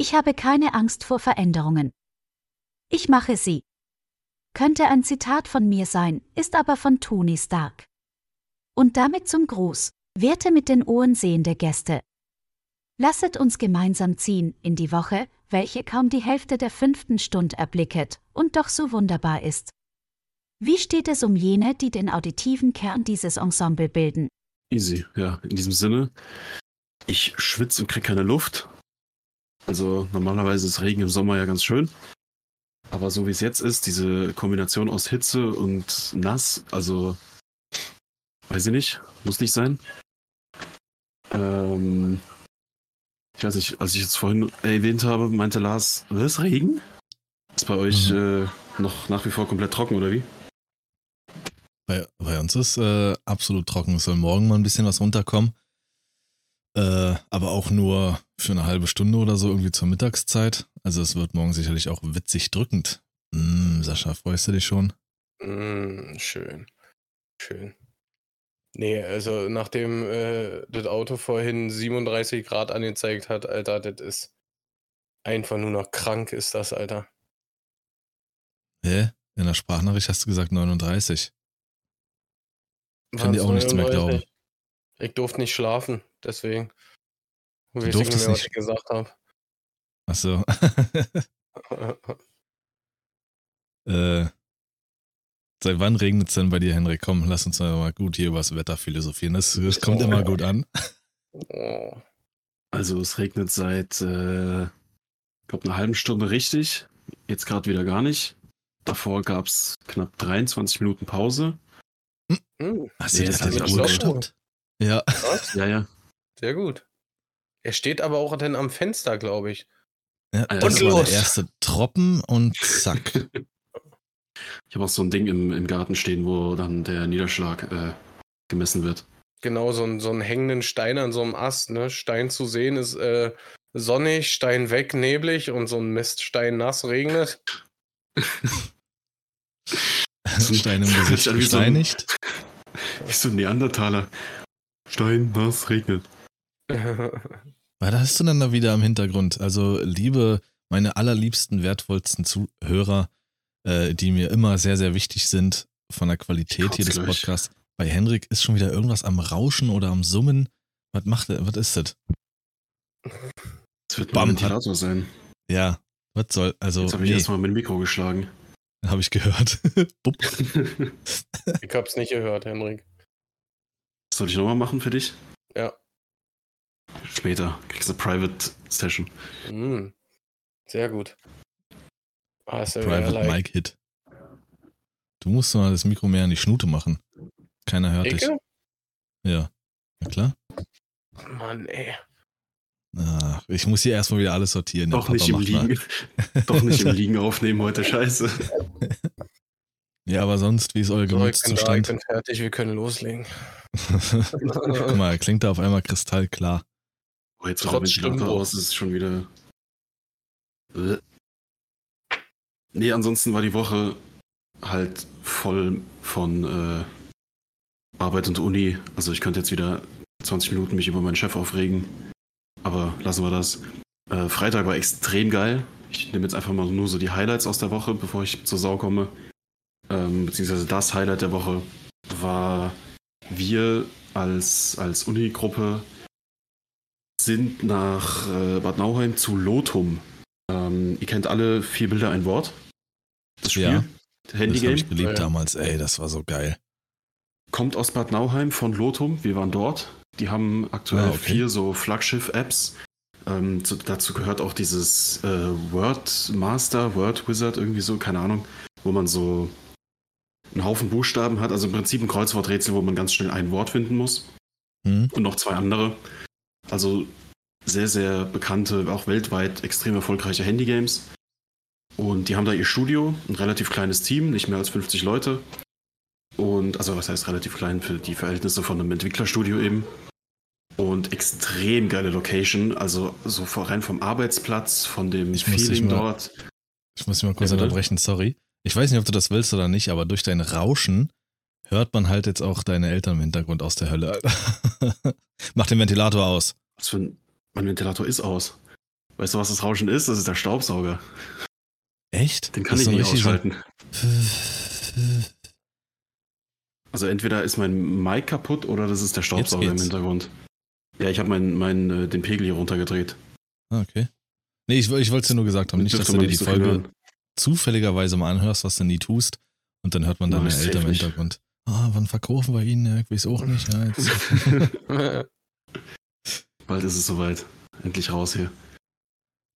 Ich habe keine Angst vor Veränderungen. Ich mache sie. Könnte ein Zitat von mir sein, ist aber von Tony Stark. Und damit zum Gruß, werte mit den Ohren sehende Gäste. Lasset uns gemeinsam ziehen in die Woche, welche kaum die Hälfte der fünften Stunde erblicket und doch so wunderbar ist. Wie steht es um jene, die den auditiven Kern dieses Ensemble bilden? Easy, ja. In diesem Sinne, ich schwitze und kriege keine Luft. Also normalerweise ist Regen im Sommer ja ganz schön. Aber so wie es jetzt ist, diese Kombination aus Hitze und nass, also weiß ich nicht, muss nicht sein. Ähm, ich weiß nicht, als ich es vorhin erwähnt habe, meinte Lars, was, Regen? Ist bei euch mhm. äh, noch nach wie vor komplett trocken oder wie? Bei, bei uns ist äh, absolut trocken. Es soll morgen mal ein bisschen was runterkommen. Äh, aber auch nur für eine halbe Stunde oder so irgendwie zur Mittagszeit. Also es wird morgen sicherlich auch witzig drückend. Mm, Sascha, freust du dich schon? Mm, schön. Schön. Nee, also nachdem äh, das Auto vorhin 37 Grad angezeigt hat, Alter, das ist einfach nur noch krank, ist das, Alter. Hä? In der Sprachnachricht hast du gesagt 39. Kann dir auch nichts mehr glauben. Ich durfte nicht schlafen, deswegen. Du ich durftest nicht, was ich gesagt habe. Ach so. äh, seit wann regnet es denn bei dir, Henrik? Komm, lass uns mal gut hier über das Wetter philosophieren. Das, das kommt oh. immer gut an. Also es regnet seit, äh, ich glaube, einer halben Stunde richtig. Jetzt gerade wieder gar nicht. Davor gab es knapp 23 Minuten Pause. Hm. Hast du das die Uhr gestoppt? Ja. Was? Ja, ja. Sehr gut. Er steht aber auch dann am Fenster, glaube ich. Ja, und das los. war der erste Tropfen und zack. ich habe auch so ein Ding im, im Garten stehen, wo dann der Niederschlag äh, gemessen wird. Genau, so, ein, so einen hängenden Stein an so einem Ast. Ne? Stein zu sehen ist äh, sonnig, Stein weg, neblig und so ein Miststein nass regnet. Stein im Gesicht gesteinigt. Wie so ein Neandertaler. Stein, nass, regnet. Was hast du denn da wieder am Hintergrund? Also, liebe, meine allerliebsten, wertvollsten Zuhörer, äh, die mir immer sehr, sehr wichtig sind von der Qualität hier des Podcasts. Bei Henrik ist schon wieder irgendwas am Rauschen oder am Summen. Was macht er? Was ist das? Das wird ein Ventilator sein. Ja, was soll, also. Jetzt habe ich nee. erstmal mein Mikro geschlagen. Habe ich gehört. ich hab's nicht gehört, Henrik. Soll ich nochmal machen für dich? Ja. Später kriegst du eine Private Session. Mm, sehr gut. Ah, Private like. Mic Hit. Du musst mal das Mikro mehr an die Schnute machen. Keiner hört Ecke? dich. Ja. Na klar. Mann, ey. Ach, ich muss hier erstmal wieder alles sortieren. Doch nicht im Liegen. Doch nicht im Liegen aufnehmen heute, scheiße. Ja, aber sonst, wie ist euer so, Gemütszustand? Ich bin fertig, wir können loslegen. Guck mal, er klingt da auf einmal kristallklar. Oh, jetzt Trotz Ventilator aus, ist es schon wieder. Nee, ansonsten war die Woche halt voll von äh, Arbeit und Uni. Also ich könnte jetzt wieder 20 Minuten mich über meinen Chef aufregen. Aber lassen wir das. Äh, Freitag war extrem geil. Ich nehme jetzt einfach mal nur so die Highlights aus der Woche, bevor ich zur Sau komme. Ähm, beziehungsweise das Highlight der Woche war, wir als, als Uni-Gruppe sind nach äh, Bad Nauheim zu Lotum. Ähm, ihr kennt alle vier Bilder ein Wort. Das Spiel. Ja, Handy das habe ich geliebt ja. damals, ey, das war so geil. Kommt aus Bad Nauheim von Lotum, wir waren dort. Die haben aktuell ah, okay. vier so Flaggschiff-Apps. Ähm, zu, dazu gehört auch dieses äh, Word Master, Word Wizard, irgendwie so, keine Ahnung, wo man so einen Haufen Buchstaben hat. Also im Prinzip ein Kreuzworträtsel, wo man ganz schnell ein Wort finden muss. Mhm. Und noch zwei andere. Also sehr, sehr bekannte, auch weltweit extrem erfolgreiche Handygames. Und die haben da ihr Studio, ein relativ kleines Team, nicht mehr als 50 Leute. Und also was heißt relativ klein für die Verhältnisse von einem Entwicklerstudio eben. Und extrem geile Location, also so rein vom Arbeitsplatz, von dem ich Feeling mal, dort. Ich muss mich mal kurz ja, unterbrechen, sorry. Ich weiß nicht, ob du das willst oder nicht, aber durch dein Rauschen hört man halt jetzt auch deine Eltern im Hintergrund aus der Hölle. Mach den Ventilator aus. Was für ein. Mein Ventilator ist aus. Weißt du, was das Rauschen ist? Das ist der Staubsauger. Echt? Den kann ich nicht richtig so- ausschalten. Also entweder ist mein Mic kaputt oder das ist der Staubsauger im. Hintergrund. Ja, ich habe mein, mein, äh, den Pegel hier runtergedreht. Ah, okay. Nee, ich, ich wollte es dir nur gesagt haben, nicht, dass du dir die so Folge hören. Zufälligerweise mal anhörst, was du nie tust. Und dann hört man deine safe Eltern im. Hintergrund. Ah, wann verkaufen wir ihn? Ja, ich weiß auch nicht. Ja. Bald ist es soweit. Endlich raus hier.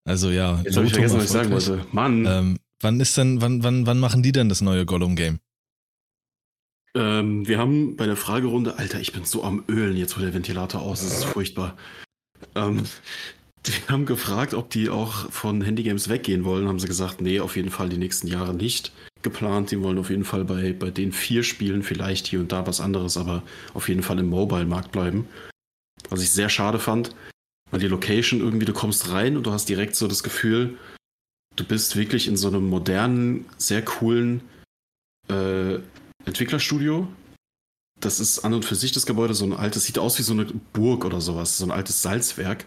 Also ja, Jetzt habe ich vergessen, was ich sagen wollte. Mann, Ähm, wann ist denn, wann, wann, wann machen die denn das neue Gollum-Game? ähm, wir haben bei der Fragerunde, Alter, ich bin so am Ölen jetzt, wo der Ventilator aus ist. Das ist furchtbar. Ähm, die haben gefragt, ob die auch von Handygames weggehen wollen. Haben sie gesagt, nee, auf jeden Fall die nächsten Jahre nicht geplant. Die wollen auf jeden Fall bei, bei den vier Spielen vielleicht hier und da was anderes, aber auf jeden Fall im Mobile-Markt bleiben. Was ich sehr schade fand, weil die Location irgendwie, du kommst rein und du hast direkt so das Gefühl, du bist wirklich in so einem modernen, sehr coolen äh, Entwicklerstudio. Das ist an und für sich das Gebäude so ein altes, sieht aus wie so eine Burg oder sowas, so ein altes Salzwerk.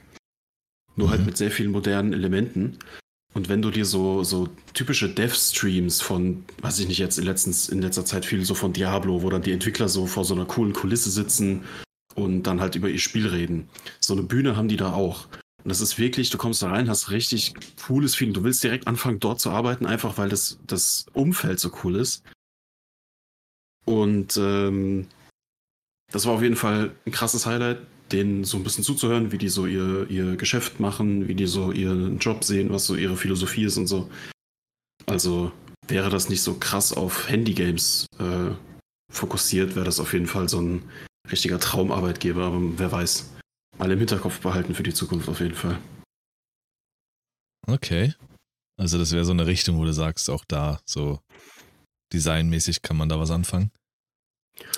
Nur halt Mhm. mit sehr vielen modernen Elementen. Und wenn du dir so, so typische Dev-Streams von, weiß ich nicht, jetzt in, letztens, in letzter Zeit viel so von Diablo, wo dann die Entwickler so vor so einer coolen Kulisse sitzen und dann halt über ihr Spiel reden. So eine Bühne haben die da auch. Und das ist wirklich, du kommst da rein, hast richtig cooles Feeling. Du willst direkt anfangen, dort zu arbeiten, einfach weil das, das Umfeld so cool ist. Und ähm, das war auf jeden Fall ein krasses Highlight, denen so ein bisschen zuzuhören, wie die so ihr, ihr Geschäft machen, wie die so ihren Job sehen, was so ihre Philosophie ist und so. Also wäre das nicht so krass auf Handygames äh, fokussiert, wäre das auf jeden Fall so ein richtiger Traumarbeitgeber, aber wer weiß. Alle im Hinterkopf behalten für die Zukunft auf jeden Fall. Okay. Also das wäre so eine Richtung, wo du sagst, auch da so designmäßig kann man da was anfangen.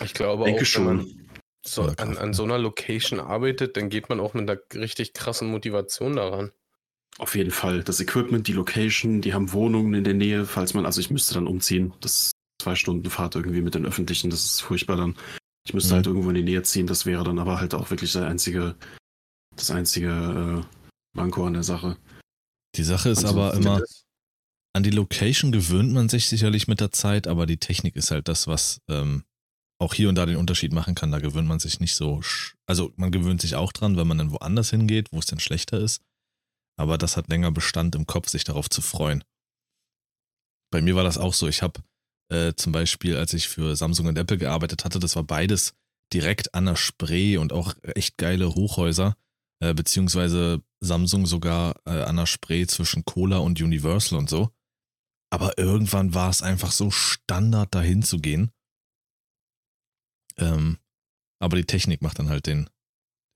Ich glaube Denke auch, schon. wenn man so an, an ne? so einer Location arbeitet, dann geht man auch mit einer richtig krassen Motivation daran. Auf jeden Fall. Das Equipment, die Location, die haben Wohnungen in der Nähe, falls man, also ich müsste dann umziehen. Das ist zwei Stunden Fahrt irgendwie mit den Öffentlichen, das ist furchtbar dann. Ich müsste Mhm. halt irgendwo in die Nähe ziehen, das wäre dann aber halt auch wirklich der einzige, das einzige äh, Manko an der Sache. Die Sache ist Also, aber immer, an die Location gewöhnt man sich sicherlich mit der Zeit, aber die Technik ist halt das, was ähm, auch hier und da den Unterschied machen kann. Da gewöhnt man sich nicht so, also man gewöhnt sich auch dran, wenn man dann woanders hingeht, wo es dann schlechter ist. Aber das hat länger Bestand im Kopf, sich darauf zu freuen. Bei mir war das auch so. Ich habe äh, zum Beispiel, als ich für Samsung und Apple gearbeitet hatte, das war beides direkt an der Spree und auch echt geile Hochhäuser, äh, beziehungsweise Samsung sogar äh, an der Spree zwischen Cola und Universal und so. Aber irgendwann war es einfach so Standard, dahin zu gehen. Ähm, aber die Technik macht dann halt den,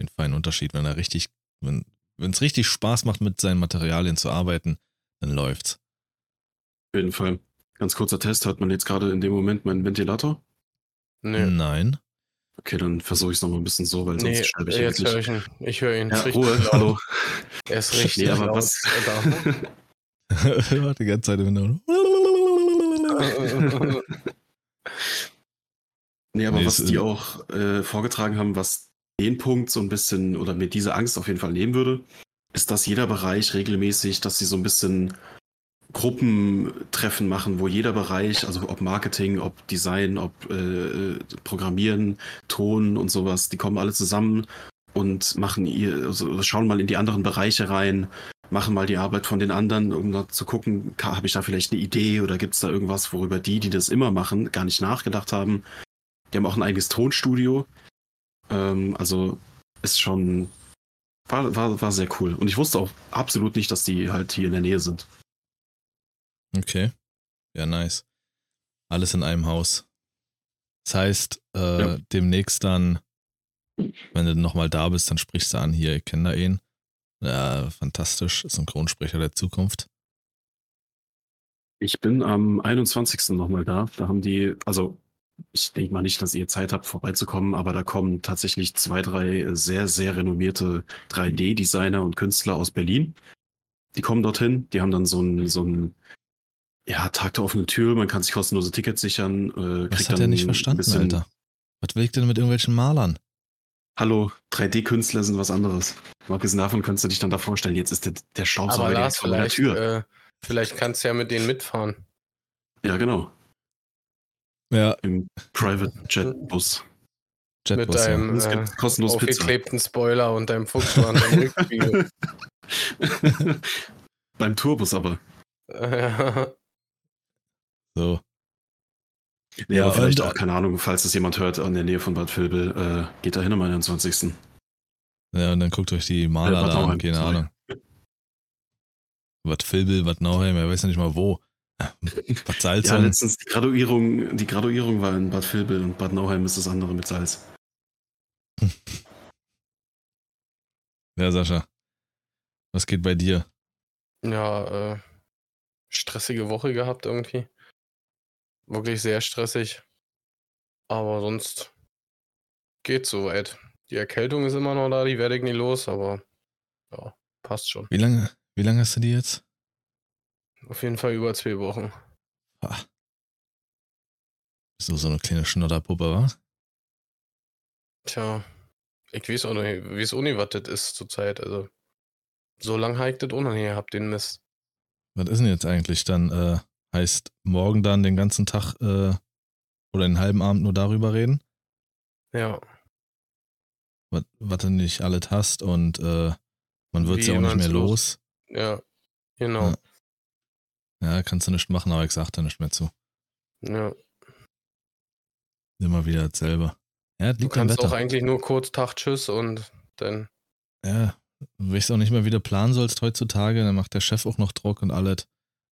den feinen Unterschied. Wenn er richtig, wenn es richtig Spaß macht, mit seinen Materialien zu arbeiten, dann läuft's. Auf jeden Fall. Ganz kurzer Test, hört man jetzt gerade in dem Moment meinen Ventilator? Nee, Nein. Okay, dann versuche ich es nochmal ein bisschen so, weil sonst nee schreibe ich jetzt höre wirklich. ich ihn. Ich höre ihn. Ja, Ruhe, laut. hallo. Er ist richtig Nee, aber laut. was. Da. War die ganze Zeit im Hintergrund. Nee, aber Nee, was die äh, auch äh, vorgetragen haben, was den Punkt so ein bisschen oder mir diese Angst auf jeden Fall nehmen würde, ist, dass jeder Bereich regelmäßig, dass sie so ein bisschen Gruppentreffen machen, wo jeder Bereich, also ob Marketing, ob Design, ob äh, Programmieren, Ton und sowas, die kommen alle zusammen und machen ihr, also schauen mal in die anderen Bereiche rein, machen mal die Arbeit von den anderen, um zu gucken, habe ich da vielleicht eine Idee oder gibt es da irgendwas, worüber die, die das immer machen, gar nicht nachgedacht haben. Die haben auch ein eigenes Tonstudio. Ähm, also ist schon, war, war, war sehr cool. Und ich wusste auch absolut nicht, dass die halt hier in der Nähe sind. Okay. Ja, nice. Alles in einem Haus. Das heißt, äh, Ja. demnächst dann, wenn du nochmal da bist, dann sprichst du an, hier, ich kenne da ihn. Ja, fantastisch. Synchronsprecher der Zukunft. Ich bin am 21. nochmal da. Da haben die, also ich denke mal nicht, dass ihr Zeit habt, vorbeizukommen, aber da kommen tatsächlich zwei, drei sehr, sehr renommierte 3D-Designer und Künstler aus Berlin. Die kommen dorthin, die haben dann so ein, so ein ja, Tag der offenen Tür, man kann sich kostenlose Tickets sichern. Äh, kriegt hat dann er nicht verstanden, bisschen- Alter? Was will ich denn mit irgendwelchen Malern? hallo, 3D-Künstler sind was anderes. Mal abgesehen davon könntest du dich dann da vorstellen, jetzt ist der, der Staubsauger Aber direkt vor meiner vielleicht, Tür. äh, vielleicht kannst du ja mit denen mitfahren. ja, genau. Ja, Im Private Jet Bus. mit Jetbus. Ja. deinem Es äh, gibt kostenlos Pizza. aufgeklebten Spoiler und deinem Fuchs an deinem Rückspiegel. Beim Tourbus aber. Ja. So. Ja, Ja, aber vielleicht auch, keine Ahnung, falls das jemand hört, in der Nähe von Bad Vilbel, äh, geht da hin am 21. Ja, und dann guckt euch die Maler Bad da an, keine sorry. Ahnung. Was Filbel, was Nauheim, er weiß ja nicht mal wo. Was Ja, Salzung. letztens die Graduierung, die Graduierung war in Bad Vilbel und Bad Nauheim ist das andere mit Salz. Ja, Sascha. Was geht bei dir? Ja, äh, stressige Woche gehabt irgendwie. Wirklich sehr stressig. Aber sonst geht soweit. Die Erkältung ist immer noch da, die werde ich nie los, aber ja, passt schon. Wie lange, wie lange hast du die jetzt? Auf jeden Fall über zwei Wochen. Ah. Bist du so eine kleine Schnodderpuppe, wa? Tja, ich weiß auch nicht, nicht, was das ist zurzeit. Also, so lange habe ich das auch noch nie gehabt, den Mist. Was ist denn jetzt eigentlich dann? Äh, heißt morgen dann den ganzen Tag äh, oder den halben Abend nur darüber reden? Ja, Was, du nicht alles hast und äh, man wird Wie ja auch nicht mehr du los. ja, genau. Ja. Ja, kannst du nicht machen, aber ich sag da nicht mehr zu. Ja. Immer wieder dasselbe. Ja, Du kannst auch eigentlich nur kurz Tag Tschüss und dann. Ja, du weißt auch nicht mehr, wie du planen sollst heutzutage. Dann macht der Chef auch noch Druck und alles.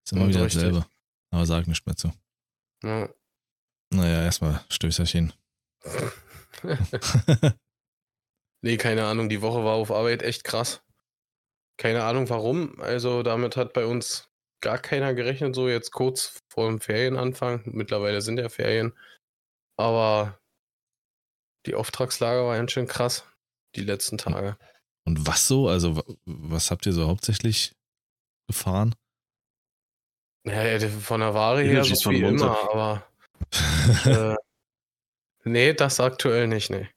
Ist immer Ja, wieder richtig. dasselbe. Aber sag nicht mehr zu. Ja. Naja, erstmal Stößerchen. nee, keine Ahnung, die Woche war auf Arbeit echt krass. Keine Ahnung warum. Also damit hat bei uns gar keiner gerechnet, so jetzt kurz vor dem Ferienanfang. Mittlerweile sind ja Ferien. Aber die Auftragslage war ganz schön krass, die letzten Tage. und was so? Also, wa- was habt ihr so hauptsächlich gefahren? Ja, von der Ware her so von wie immer, aber äh, nee, das aktuell nicht, nee.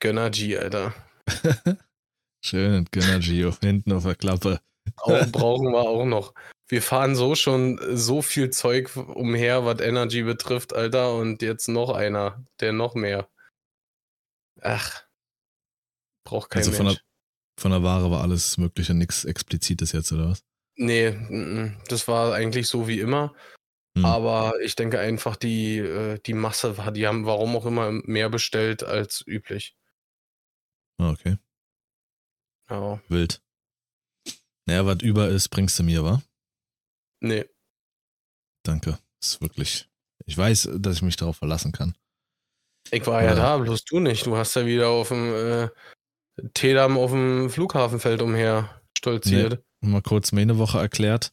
Gönner G, Alter. Schön, Gönner Gio, hinten auf der Klappe. Auch brauchen wir auch noch. Wir fahren so schon so viel Zeug umher, was Energy betrifft, Alter, und jetzt noch einer, der noch mehr. Ach. Braucht kein Also von Mensch. der, von der Ware war alles Mögliche, nichts Explizites jetzt, oder was? Nee, das war eigentlich so wie immer. Hm. Aber ich denke einfach, die, äh, die Masse war, die haben warum auch immer mehr bestellt als üblich. Ah, okay, Ja. wild. Naja, was über ist, bringst du mir, wa? Nee. Danke. Ist wirklich. Ich weiß, dass ich mich darauf verlassen kann. Ich war ja Ja. da, bloß du nicht. Du hast ja wieder auf dem äh, Tedam auf dem Flughafenfeld umher stolziert. Mal kurz meine Woche erklärt.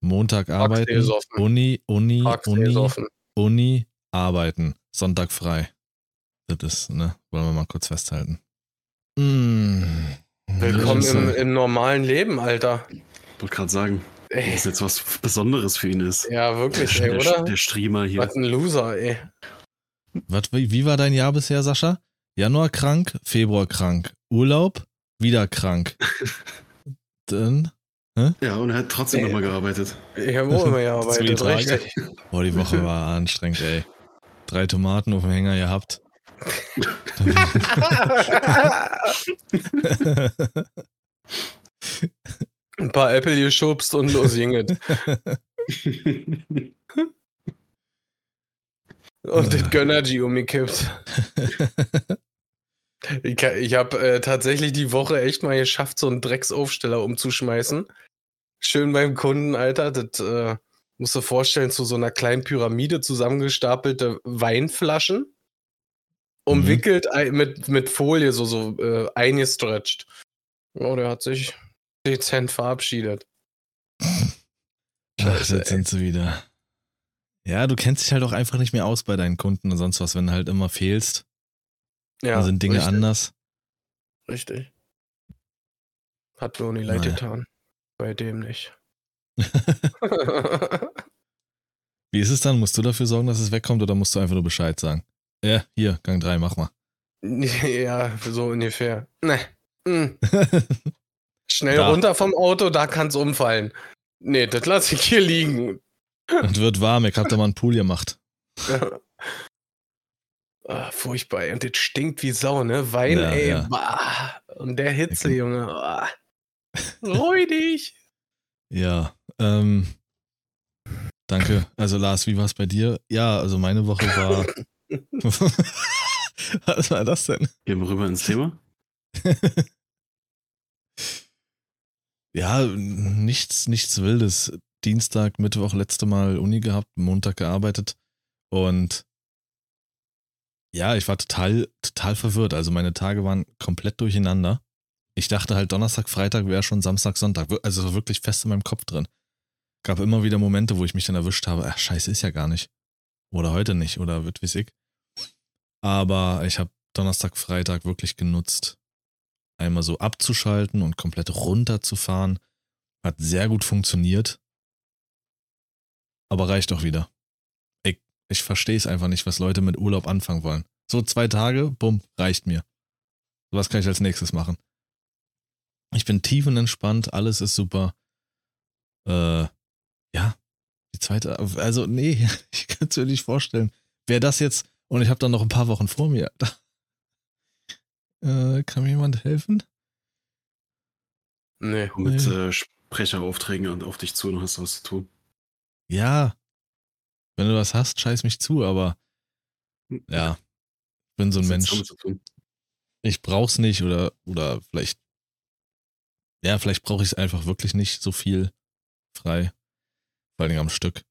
Montag arbeiten. Uni, Uni, Uni. Uni, arbeiten. Sonntag frei. Das ist, ne? Wollen wir mal kurz festhalten. Mm. Willkommen im, im normalen Leben, Alter. Wollte gerade sagen, Ey, dass jetzt was Besonderes für ihn ist. ja, Der, wirklich, ey, der, oder? der Streamer hier. Was ein Loser, ey. Was, wie, wie war dein Jahr bisher, Sascha? Januar krank, Februar krank, Urlaub, wieder krank. Dann, Ja, und er hat trotzdem Ey. nochmal gearbeitet. Ich habe auch immer gearbeitet, Zwei Tage. richtig. boah, die Woche war anstrengend, ey. Drei Tomaten auf dem Hänger gehabt. Ein paar Apple geschubst und los jinget. Und den Gönnergy umgekippt. Ich, ich habe äh, tatsächlich die Woche echt mal geschafft, so einen Drecksaufsteller umzuschmeißen. Schön beim Kunden, Alter. Das äh, musst du dir vorstellen, zu so einer kleinen Pyramide zusammengestapelte Weinflaschen. Umwickelt ein- mit, mit Folie, so, so äh, eingestretcht. Ja, der hat sich dezent verabschiedet. Ach, Scheiße, jetzt sind sie wieder. Ja, du kennst dich halt auch einfach nicht mehr aus bei deinen Kunden und sonst was, wenn du halt immer fehlst. Ja, dann sind Dinge richtig, anders. Richtig. Hat nicht leid Naja. getan. Bei dem nicht. Wie ist es dann? Musst du dafür sorgen, dass es wegkommt oder musst du einfach nur Bescheid sagen? Ja, hier, Gang 3, mach mal. Ja, so ungefähr. Ne. Hm. Schnell da. runter vom Auto, da kann's umfallen. Nee, das lasse ich hier liegen. Und wird warm, ich hab da mal einen Pool gemacht. Ja. Oh, furchtbar. Und das stinkt wie Sau, ne? Wein, ja, ey. Ja. Und der Hitze, okay. Junge. Oh. Ruhig dich. Ja, ähm. Danke. Also Lars, wie war es bei dir? Ja, also meine Woche war. Was war das denn? Gehen wir rüber ins Thema. Ja, nichts, nichts Wildes. Dienstag, Mittwoch letzte Mal Uni gehabt, Montag gearbeitet und ja, ich war total, total verwirrt. Also meine Tage waren komplett durcheinander. Ich dachte halt Donnerstag, Freitag wäre schon Samstag, Sonntag. Also wirklich fest in meinem Kopf drin. Gab immer wieder Momente, wo ich mich dann erwischt habe, ach scheiße, ist ja gar nicht. Oder heute nicht, oder wird wie ich. Aber ich habe Donnerstag, Freitag wirklich genutzt, einmal so abzuschalten und komplett runterzufahren. Hat sehr gut funktioniert. Aber reicht auch wieder. Ich, ich verstehe es einfach nicht, was Leute mit Urlaub anfangen wollen. So zwei Tage, bumm, reicht mir. Was kann ich als nächstes machen? Ich bin tiefenentspannt, alles ist super. Äh, ja, die zweite, also nee, ich kann es mir nicht vorstellen. Wäre das jetzt, und ich habe dann noch ein paar Wochen vor mir. Äh, kann mir jemand helfen? Nee. Mit nee. Äh, Sprecheraufträgen und auf dich zu und hast was zu tun. Ja. Wenn du was hast, scheiß mich zu, aber hm. ja, ich bin so ein Mensch. Ich brauch's nicht oder, oder vielleicht, ja, vielleicht brauche ich es einfach wirklich nicht so viel frei. Vor allem am Stück.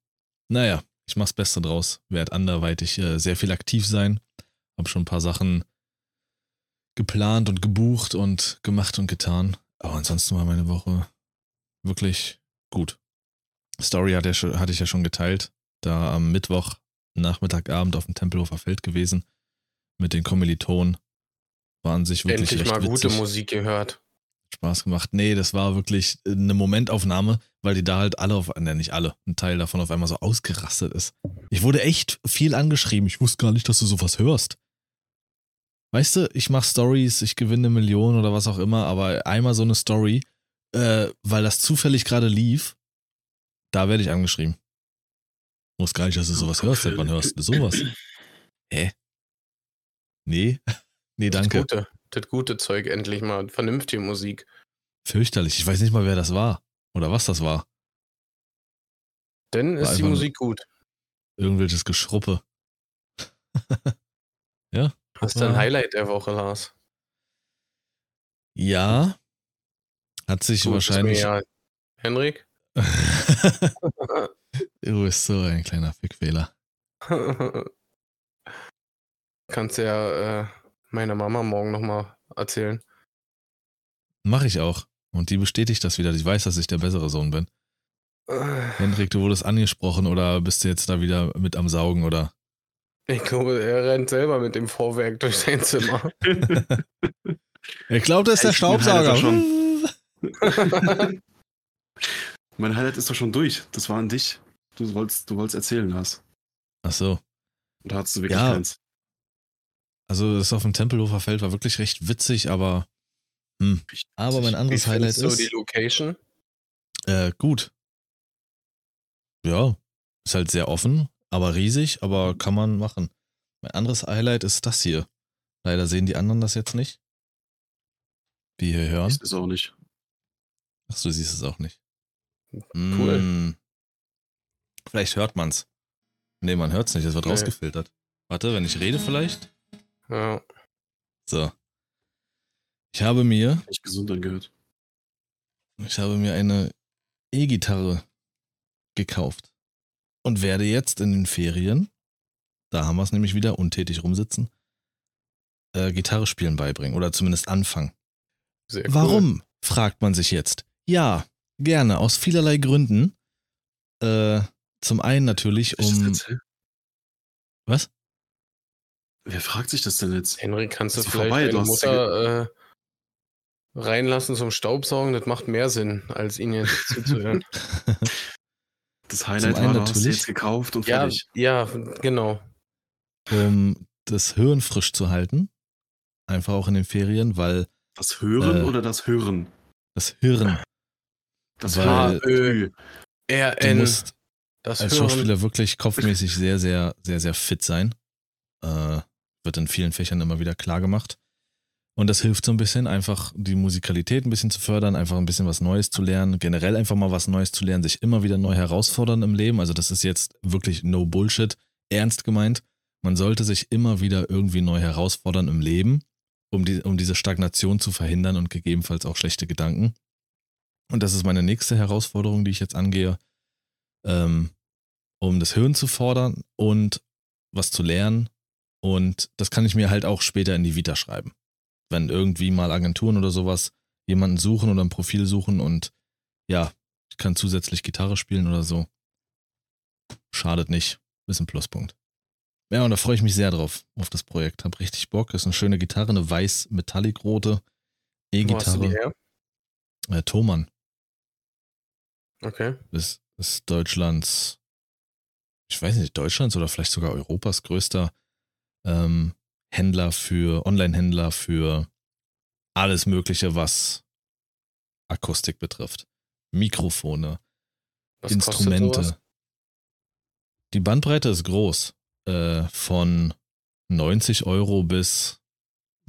Naja, ich mach's Beste draus. Werd anderweitig äh, sehr viel aktiv sein. Hab schon ein paar Sachen geplant und gebucht und gemacht und getan. Aber ansonsten war meine Woche wirklich gut. Story hatte, hatte ich ja schon geteilt. Da am Mittwoch Nachmittagabend auf dem Tempelhofer Feld gewesen mit den Kommilitonen. Waren sich wirklich Endlich mal witzig. gute Musik gehört. Spaß gemacht. Nee, das war wirklich eine Momentaufnahme, weil die da halt alle auf, ne, nicht alle, ein Teil davon auf einmal so ausgerastet ist. Ich wurde echt viel angeschrieben. Ich wusste gar nicht, dass du sowas hörst. Weißt du, ich mache Stories, ich gewinne Millionen oder was auch immer, aber einmal so eine Story, äh, weil das zufällig gerade lief, da werde ich angeschrieben. Muss gar nicht, dass du sowas hörst, seit wann hörst du sowas? Hä? Nee? Nee, danke. Das gute, das gute Zeug endlich mal. Vernünftige Musik. Fürchterlich. Ich weiß nicht mal, wer das war. Oder was das war. Denn war ist die Musik gut. Irgendwelches Geschruppe. ja. Was ist dein Highlight der Woche, Lars? Ja. Hat sich gut, wahrscheinlich. Ja. Henrik? du bist so ein kleiner Fickfehler. Kannst ja äh, meiner Mama morgen nochmal erzählen. Mache ich auch. Und die bestätigt das wieder. Ich weiß, dass ich der bessere Sohn bin. Hendrik, du wurdest angesprochen oder bist du jetzt da wieder mit am Saugen oder? Ich glaube, er rennt selber mit dem Vorwerk durch sein Zimmer. ich glaube, das ist der Staubsauger. mein Highlight ist doch schon durch. Das war an dich. Du wolltest, du wolltest erzählen, Lars. Ach so. Da hattest du wirklich ja, keins. Also das auf dem Tempelhofer Feld war wirklich recht witzig, aber hm. aber mein anderes Wie Highlight so ist die Location. Äh, gut. Ja, ist halt sehr offen, aber riesig, aber kann man machen. Mein anderes Highlight ist das hier. Leider sehen die anderen das jetzt nicht. Wie ihr hören. Ich es auch nicht. Ach, du siehst es auch nicht. Cool. Hm. Vielleicht hört man's. Nee, man hört's nicht, es wird nee. rausgefiltert. Warte, wenn ich rede vielleicht? Ja. So. Ich habe mir. Echt gesund angehört. Ich habe mir eine E-Gitarre gekauft und werde jetzt in den Ferien, da haben wir es nämlich wieder, untätig rumsitzen, äh, Gitarre spielen beibringen oder zumindest anfangen. Sehr cool. Warum, fragt man sich jetzt. Ja, gerne, aus vielerlei Gründen. Äh, zum einen natürlich um. Was? Wer fragt sich das denn jetzt? Henrik, kannst du vielleicht vorbei, deine Mutter äh, reinlassen zum Staubsaugen? Das macht mehr Sinn, als ihn jetzt zuzuhören. Das Highlight war, du hast jetzt gekauft und ja, fertig. Ja, genau. Um das Hirn frisch zu halten. einfach auch in den Ferien, weil. Das Hören äh, oder das Hören? Das Hirn. Das weil Ö, R, du musst das als Hören. Schauspieler wirklich kopfmäßig sehr, sehr, sehr, sehr fit sein. Äh, wird in vielen Fächern immer wieder klar gemacht. Und das hilft so ein bisschen, einfach die Musikalität ein bisschen zu fördern, einfach ein bisschen was Neues zu lernen, generell einfach mal was Neues zu lernen, sich immer wieder neu herausfordern im Leben. Also das ist jetzt wirklich no Bullshit, ernst gemeint. Man sollte sich immer wieder irgendwie neu herausfordern im Leben, um, die, um diese Stagnation zu verhindern und gegebenenfalls auch schlechte Gedanken. Und das ist meine nächste Herausforderung, die ich jetzt angehe, ähm, um das Hirn zu fordern und was zu lernen. Und das kann ich mir halt auch später in die Vita schreiben wenn irgendwie mal Agenturen oder sowas jemanden suchen oder ein Profil suchen und ja, ich kann zusätzlich Gitarre spielen oder so. Schadet nicht. Ist ein Pluspunkt. Ja, und da freue ich mich sehr drauf, auf das Projekt. Hab richtig Bock. Ist eine schöne Gitarre, eine weiß metallic-rote E-Gitarre. Äh, Thomann. Okay. Das ist Deutschlands, ich weiß nicht, Deutschlands oder vielleicht sogar Europas größter ähm, Händler für, Online-Händler für alles Mögliche, was Akustik betrifft. Mikrofone, was Instrumente. Die Bandbreite ist groß. Äh, von 90 Euro bis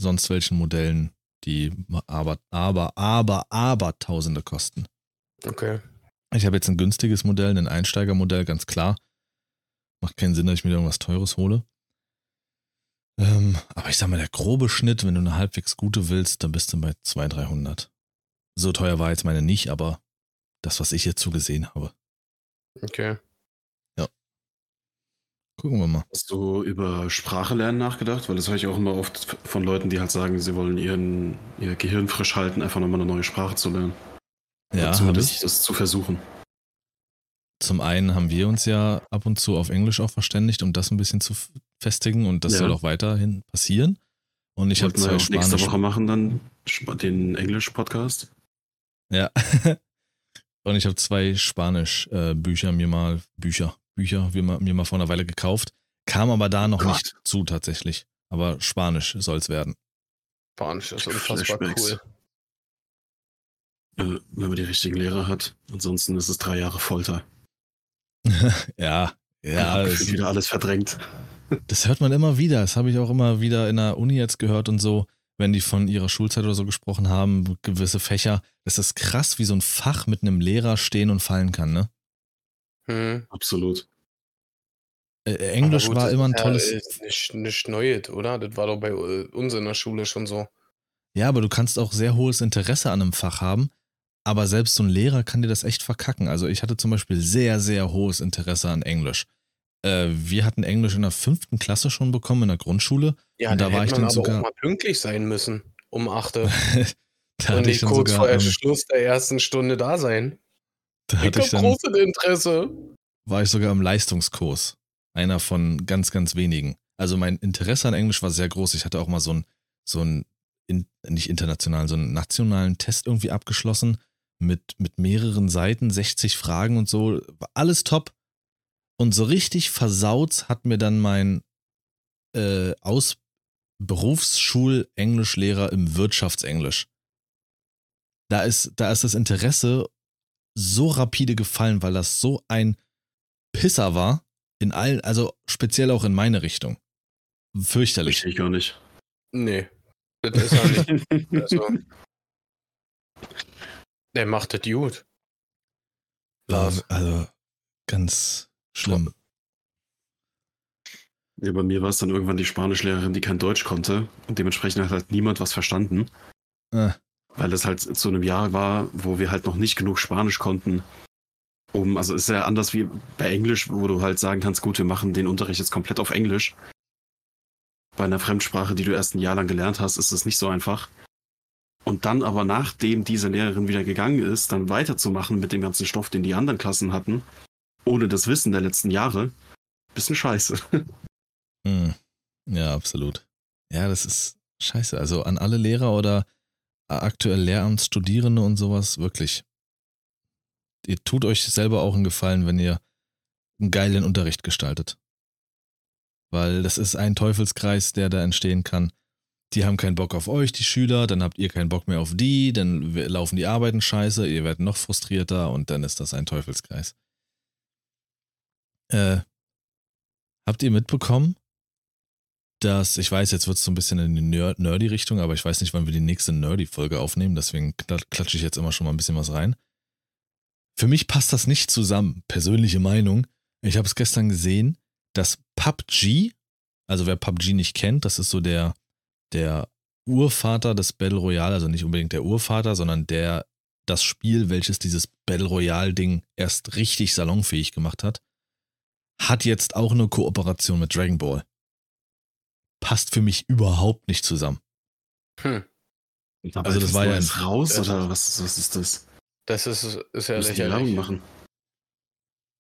sonst welchen Modellen, die aber, aber, aber, aber Tausende kosten. Okay. Ich habe jetzt ein günstiges Modell, ein Einsteigermodell, ganz klar. Macht keinen Sinn, dass ich mir irgendwas Teures hole. Ähm, aber ich sag mal, der grobe Schnitt, wenn du eine halbwegs gute willst, dann bist du bei 200, 300. So teuer war jetzt meine nicht, aber das, was ich jetzt so gesehen habe. Okay. Ja. Gucken wir mal. Hast du über Sprache lernen nachgedacht? Weil das höre ich auch immer oft von Leuten, die halt sagen, sie wollen ihren, ihr Gehirn frisch halten, einfach nochmal eine neue Sprache zu lernen. Ja, zumindest das zu versuchen. Zum einen haben wir uns ja ab und zu auf Englisch auch verständigt, um das ein bisschen zu festigen und das ja. soll auch weiterhin passieren. Und ich habe zwei wir Spanisch. Nächste Woche machen dann den Englisch-Podcast. Ja. und ich habe zwei Spanisch-Bücher mir mal, Bücher, Bücher mir mal vor einer Weile gekauft. Kam aber da noch Gott. nicht zu tatsächlich. Aber Spanisch soll es werden. Spanisch ist unfassbar cool. wenn man die richtigen Lehrer hat. Ansonsten ist es drei Jahre Folter. ja, ja. Ich wieder alles verdrängt. Das hört man immer wieder. Das habe ich auch immer wieder in der Uni jetzt gehört und so, wenn die von ihrer Schulzeit oder so gesprochen haben, gewisse Fächer. Das ist krass, wie so ein Fach mit einem Lehrer stehen und fallen kann, ne? Hm. Absolut. Äh, Englisch gut, war immer ein tolles. Ist nicht, nicht Neues, oder? Das war doch bei äh, uns in der Schule schon so. Ja, aber du kannst auch sehr hohes Interesse an einem Fach haben. Aber selbst so ein Lehrer kann dir das echt verkacken. Also ich hatte zum Beispiel sehr, sehr hohes Interesse an Englisch. Äh, wir hatten Englisch in der fünften Klasse schon bekommen in der Grundschule. Ja, und da, da war ich dann sogar auch mal pünktlich sein müssen um achte. da und nicht kurz sogar, vor ähm, Schluss der ersten Stunde da sein. Da hatte ich, ich großes Interesse. War ich sogar im Leistungskurs. Einer von ganz, ganz wenigen. Also mein Interesse an Englisch war sehr groß. Ich hatte auch mal so einen, so einen in, nicht internationalen, so einen nationalen Test irgendwie abgeschlossen mit, mit mehreren Seiten, 60 Fragen und so. War alles top. Und so richtig versaut hat mir dann mein äh, Aus Berufsschul-Englischlehrer im Wirtschaftsenglisch. Da ist, da ist das Interesse so rapide gefallen, weil das so ein Pisser war. In allen, also speziell auch in meine Richtung. Fürchterlich. Ich gar nicht. Nee. Das ist er nicht. also, der macht das gut. Also, also ganz, Schlimm. Ja, bei mir war es dann irgendwann die Spanischlehrerin, die kein Deutsch konnte und dementsprechend hat halt niemand was verstanden. Äh. Weil es halt zu einem Jahr war, wo wir halt noch nicht genug Spanisch konnten, um, also ist ja anders wie bei Englisch, wo du halt sagen kannst, gut, wir machen den Unterricht jetzt komplett auf Englisch. Bei einer Fremdsprache, die du erst ein Jahr lang gelernt hast, ist es nicht so einfach. Und dann aber, nachdem diese Lehrerin wieder gegangen ist, dann weiterzumachen mit dem ganzen Stoff, den die anderen Klassen hatten, ohne das Wissen der letzten Jahre, bisschen scheiße. Hm. Ja, absolut. Ja, das ist scheiße. Also an alle Lehrer oder aktuell Lehramtsstudierende und sowas, wirklich. Ihr tut euch selber auch einen Gefallen, wenn ihr einen geilen Unterricht gestaltet. Weil das ist ein Teufelskreis, der da entstehen kann. Die haben keinen Bock auf euch, die Schüler, dann habt ihr keinen Bock mehr auf die, dann laufen die Arbeiten scheiße, ihr werdet noch frustrierter und dann ist das ein Teufelskreis. Äh, habt ihr mitbekommen, dass, ich weiß, jetzt wird es so ein bisschen in die Nerdy-Richtung, aber ich weiß nicht, wann wir die nächste Nerdy-Folge aufnehmen, deswegen klatsche ich jetzt immer schon mal ein bisschen was rein. Für mich passt das nicht zusammen, persönliche Meinung. Ich habe es gestern gesehen, dass PUBG, also wer PUBG nicht kennt, das ist so der, der Urvater des Battle Royale, also nicht unbedingt der Urvater, sondern der, das Spiel, welches dieses Battle Royale-Ding erst richtig salonfähig gemacht hat, hat jetzt auch eine Kooperation mit Dragon Ball passt für mich überhaupt nicht zusammen. Hm. Also das war ja ein raus oder was, was ist das? Das ist, ist ja lächerlich. machen.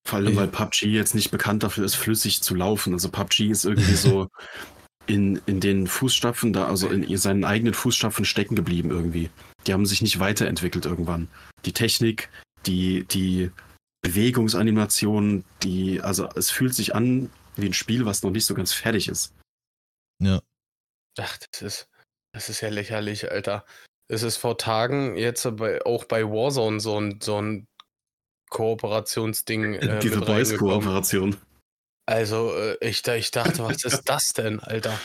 Vor allem, weil PUBG jetzt nicht bekannt dafür ist, flüssig zu laufen. Also PUBG ist irgendwie so in, in den Fußstapfen da, also in seinen eigenen Fußstapfen stecken geblieben irgendwie. Die haben sich nicht weiterentwickelt irgendwann. Die Technik, die, die Bewegungsanimation, die, also es fühlt sich an wie ein Spiel, was noch nicht so ganz fertig ist. Ja. Ach, das ist, das ist ja lächerlich, Alter. Es ist vor Tagen jetzt bei, auch bei Warzone so ein, so ein Kooperationsding. Äh, Diese Boys-Kooperation. Also, äh, ich, ich dachte, was ist das denn, Alter?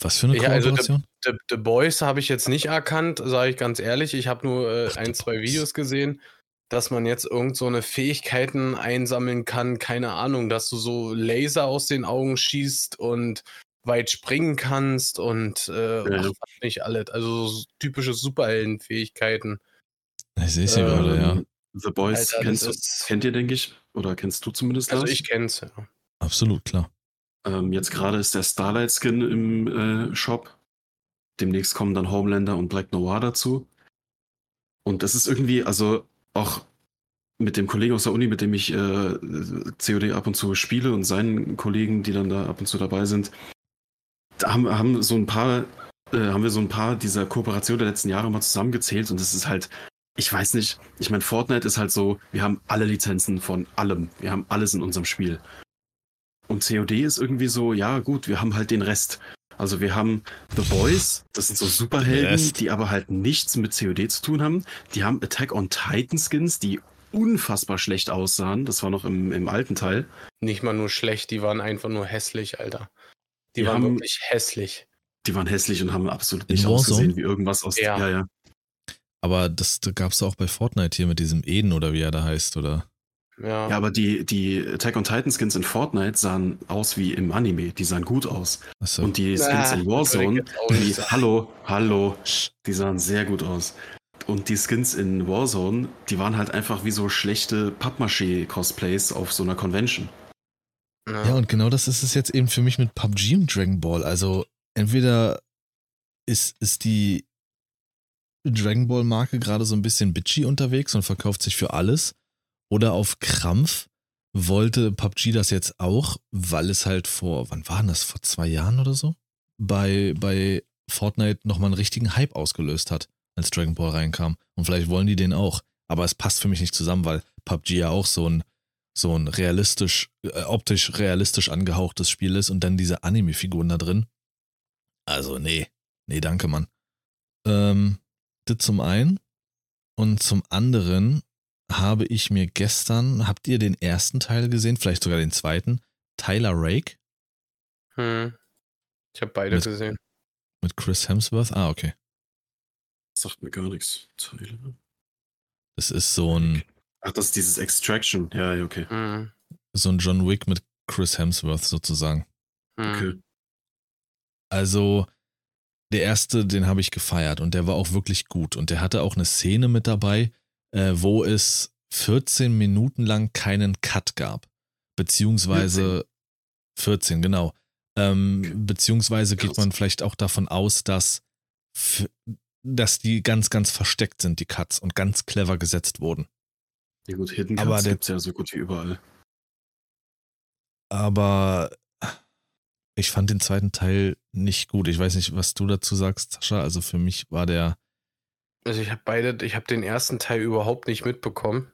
Was für eine Kooperation? Also The, The, The Boys habe ich jetzt nicht erkannt, sage ich ganz ehrlich. Ich habe nur äh, Ach, ein, zwei Videos gesehen, dass man jetzt irgend so eine Fähigkeiten einsammeln kann. Keine Ahnung, dass du so Laser aus den Augen schießt und weit springen kannst und äh, ja. ach, nicht alles. Also so typische Superheldenfähigkeiten. Ich sehe sie ähm, gerade, ja. The Boys Alter, kennst du, kennt ihr, denke ich? Oder kennst du zumindest Also das? ich kenn's, ja. Absolut, klar. Ähm, jetzt gerade ist der Starlight-Skin im äh, Shop. Demnächst kommen dann Homelander und Black Noir dazu. Und das ist irgendwie, also auch mit dem Kollegen aus der Uni, mit dem ich äh, COD ab und zu spiele und seinen Kollegen, die dann da ab und zu dabei sind, da haben, haben so ein paar, äh, haben wir so ein paar dieser Kooperationen der letzten Jahre mal zusammengezählt und das ist halt, ich weiß nicht, ich meine, Fortnite ist halt so, wir haben alle Lizenzen von allem. Wir haben alles in unserem Spiel. Und COD ist irgendwie so, ja gut, wir haben halt den Rest. Also wir haben The Boys, das sind so Superhelden, die aber halt nichts mit COD zu tun haben. Die haben Attack on Titan Skins, die unfassbar schlecht aussahen. Das war noch im, im alten Teil. Nicht mal nur schlecht, die waren einfach nur hässlich, Alter. Die, die waren haben, wirklich hässlich. Die waren hässlich und haben absolut nicht ausgesehen wie irgendwas aus. Ja, ja. ja. Aber das, das gab es auch bei Fortnite hier mit diesem Eden oder wie er da heißt, oder? Ja. ja, aber die, die Attack on Titan Skins in Fortnite sahen aus wie im Anime. Die sahen gut aus. So. Und die Skins ah, in Warzone, die, hallo, hallo, die sahen sehr gut aus. Und die Skins in Warzone, die waren halt einfach wie so schlechte Pappmaché-Cosplays auf so einer Convention. Ja. ja, und genau das ist es jetzt eben für mich mit PUBG und Dragon Ball. Also entweder ist, ist die Dragon Ball Marke gerade so ein bisschen bitchy unterwegs und verkauft sich für alles. Oder auf Krampf wollte PUBG das jetzt auch, weil es halt vor, wann war das, vor zwei Jahren oder so? Bei, bei Fortnite nochmal einen richtigen Hype ausgelöst hat, als Dragon Ball reinkam. Und vielleicht wollen die den auch. Aber es passt für mich nicht zusammen, weil PUBG ja auch so ein so ein realistisch, äh, optisch realistisch angehauchtes Spiel ist und dann diese Anime-Figuren da drin. Also, nee. Nee, danke, Mann. Ähm, das zum einen. Und zum anderen habe ich mir gestern, habt ihr den ersten Teil gesehen? Vielleicht sogar den zweiten? Tyler Rake? Hm. Ich habe beide mit, gesehen. Mit Chris Hemsworth? Ah, okay. sagt mir gar nichts. Tyler. Das ist so ein. Ach, das ist dieses Extraction. Ja, okay. Mhm. So ein John Wick mit Chris Hemsworth sozusagen. Mhm. Okay. Also, der erste, den habe ich gefeiert und der war auch wirklich gut. Und der hatte auch eine Szene mit dabei, äh, wo es 14 Minuten lang keinen Cut gab. Beziehungsweise 14, 14 genau. Ähm, okay. Beziehungsweise geht man vielleicht auch davon aus, dass, dass die ganz, ganz versteckt sind, die Cuts, und ganz clever gesetzt wurden. Ja gut, Hidden Cuts gibt es ja so gut wie überall. Aber ich fand den zweiten Teil nicht gut. Ich weiß nicht, was du dazu sagst, Sascha. Also für mich war der. Also ich habe beide, ich habe den ersten Teil überhaupt nicht mitbekommen.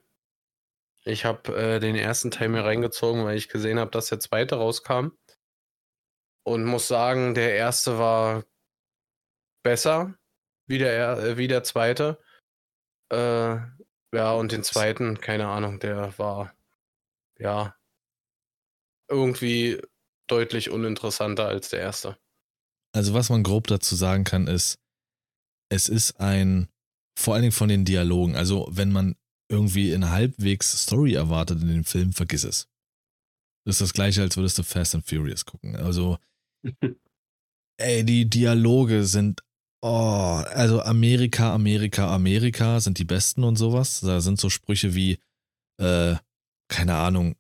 Ich habe äh, den ersten Teil mir reingezogen, weil ich gesehen habe, dass der zweite rauskam. Und muss sagen, der erste war besser wie der, äh, wie der zweite. Äh, ja, und den zweiten, keine Ahnung, der war ja irgendwie deutlich uninteressanter als der erste. Also was man grob dazu sagen kann, ist, es ist ein, vor allen Dingen von den Dialogen, also wenn man irgendwie eine halbwegs Story erwartet in dem Film, vergiss es. Das ist das gleiche, als würdest du Fast and Furious gucken. Also, ey, die Dialoge sind, oh, also Amerika, Amerika, Amerika sind die besten und sowas. Da sind so Sprüche wie, äh, keine Ahnung,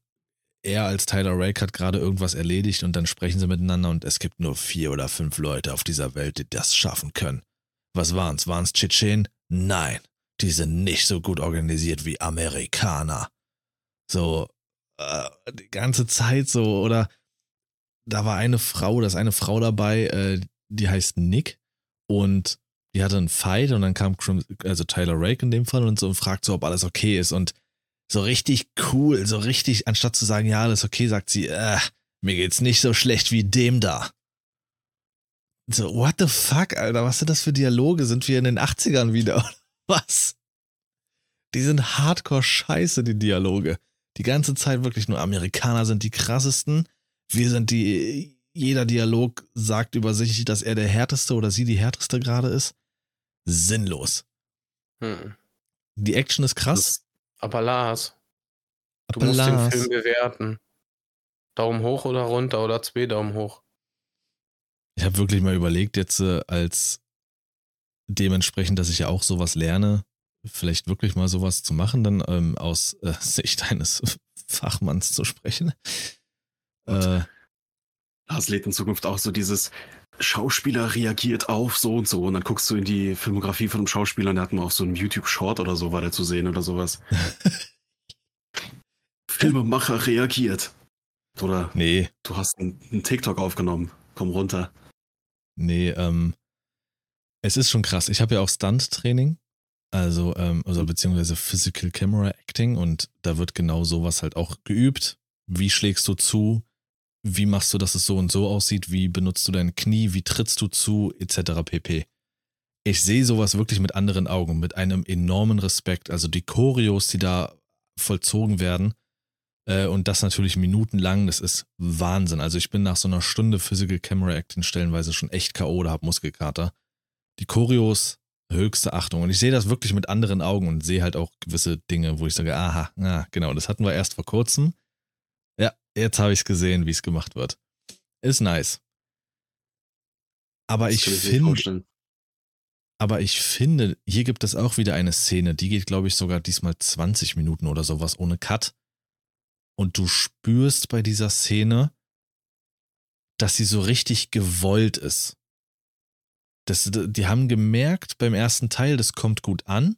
er als Tyler Rake hat gerade irgendwas erledigt und dann sprechen sie miteinander und es gibt nur vier oder fünf Leute auf dieser Welt, die das schaffen können. Was waren's? Waren's Tschetschen? Nein, die sind nicht so gut organisiert wie Amerikaner. So, äh, die ganze Zeit so, oder da war eine Frau, da ist eine Frau dabei, äh, die heißt Nick und die hatte einen Fight und dann kam also Tyler Rake in dem Fall und so und fragt so, ob alles okay ist und so richtig cool, so richtig, anstatt zu sagen, ja, alles okay, sagt sie, äh, mir geht's nicht so schlecht wie dem da. So, what the fuck, Alter, was sind das für Dialoge? Sind wir in den 80ern wieder? Was? Die sind hardcore scheiße, die Dialoge. Die ganze Zeit wirklich nur Amerikaner sind die krassesten. Wir sind die, jeder Dialog sagt über sich, dass er der härteste oder sie die härteste gerade ist. Sinnlos. Hm. Die Action ist krass. Aber Lars, du aber musst Lars. den Film bewerten. Daumen hoch oder runter oder zwei Daumen hoch. Ich habe wirklich mal überlegt, jetzt äh, als dementsprechend, dass ich ja auch sowas lerne, vielleicht wirklich mal sowas zu machen, dann ähm, aus äh, Sicht eines Fachmanns zu sprechen. Äh, Lars lädt in Zukunft auch so dieses Schauspieler reagiert auf so und so und dann guckst du in die Filmografie von einem Schauspieler und der hat mal auf so einem YouTube-Short oder so war der zu sehen oder sowas. Filmemacher reagiert. Oder nee. du hast einen, einen TikTok aufgenommen. Komm runter. Nee, ähm, es ist schon krass. Ich habe ja auch Stunt-Training also, ähm, also mhm. beziehungsweise Physical Camera Acting und da wird genau sowas halt auch geübt. Wie schlägst du zu? Wie machst du, dass es so und so aussieht? Wie benutzt du dein Knie? Wie trittst du zu? Etc. pp. Ich sehe sowas wirklich mit anderen Augen, mit einem enormen Respekt. Also die Choreos, die da vollzogen werden, äh, und das natürlich minutenlang, das ist Wahnsinn. Also ich bin nach so einer Stunde Physical Camera Acting stellenweise schon echt K.O. oder habe Muskelkater. Die Choreos höchste Achtung. Und ich sehe das wirklich mit anderen Augen und sehe halt auch gewisse Dinge, wo ich sage, aha, ja, genau, das hatten wir erst vor kurzem. Ja, jetzt habe ich es gesehen, wie es gemacht wird. Ist nice. Aber das ich finde, aber ich finde, hier gibt es auch wieder eine Szene, die geht, glaube ich, sogar diesmal 20 Minuten oder sowas ohne Cut. Und du spürst bei dieser Szene, dass sie so richtig gewollt ist. Das, die haben gemerkt beim ersten Teil, das kommt gut an.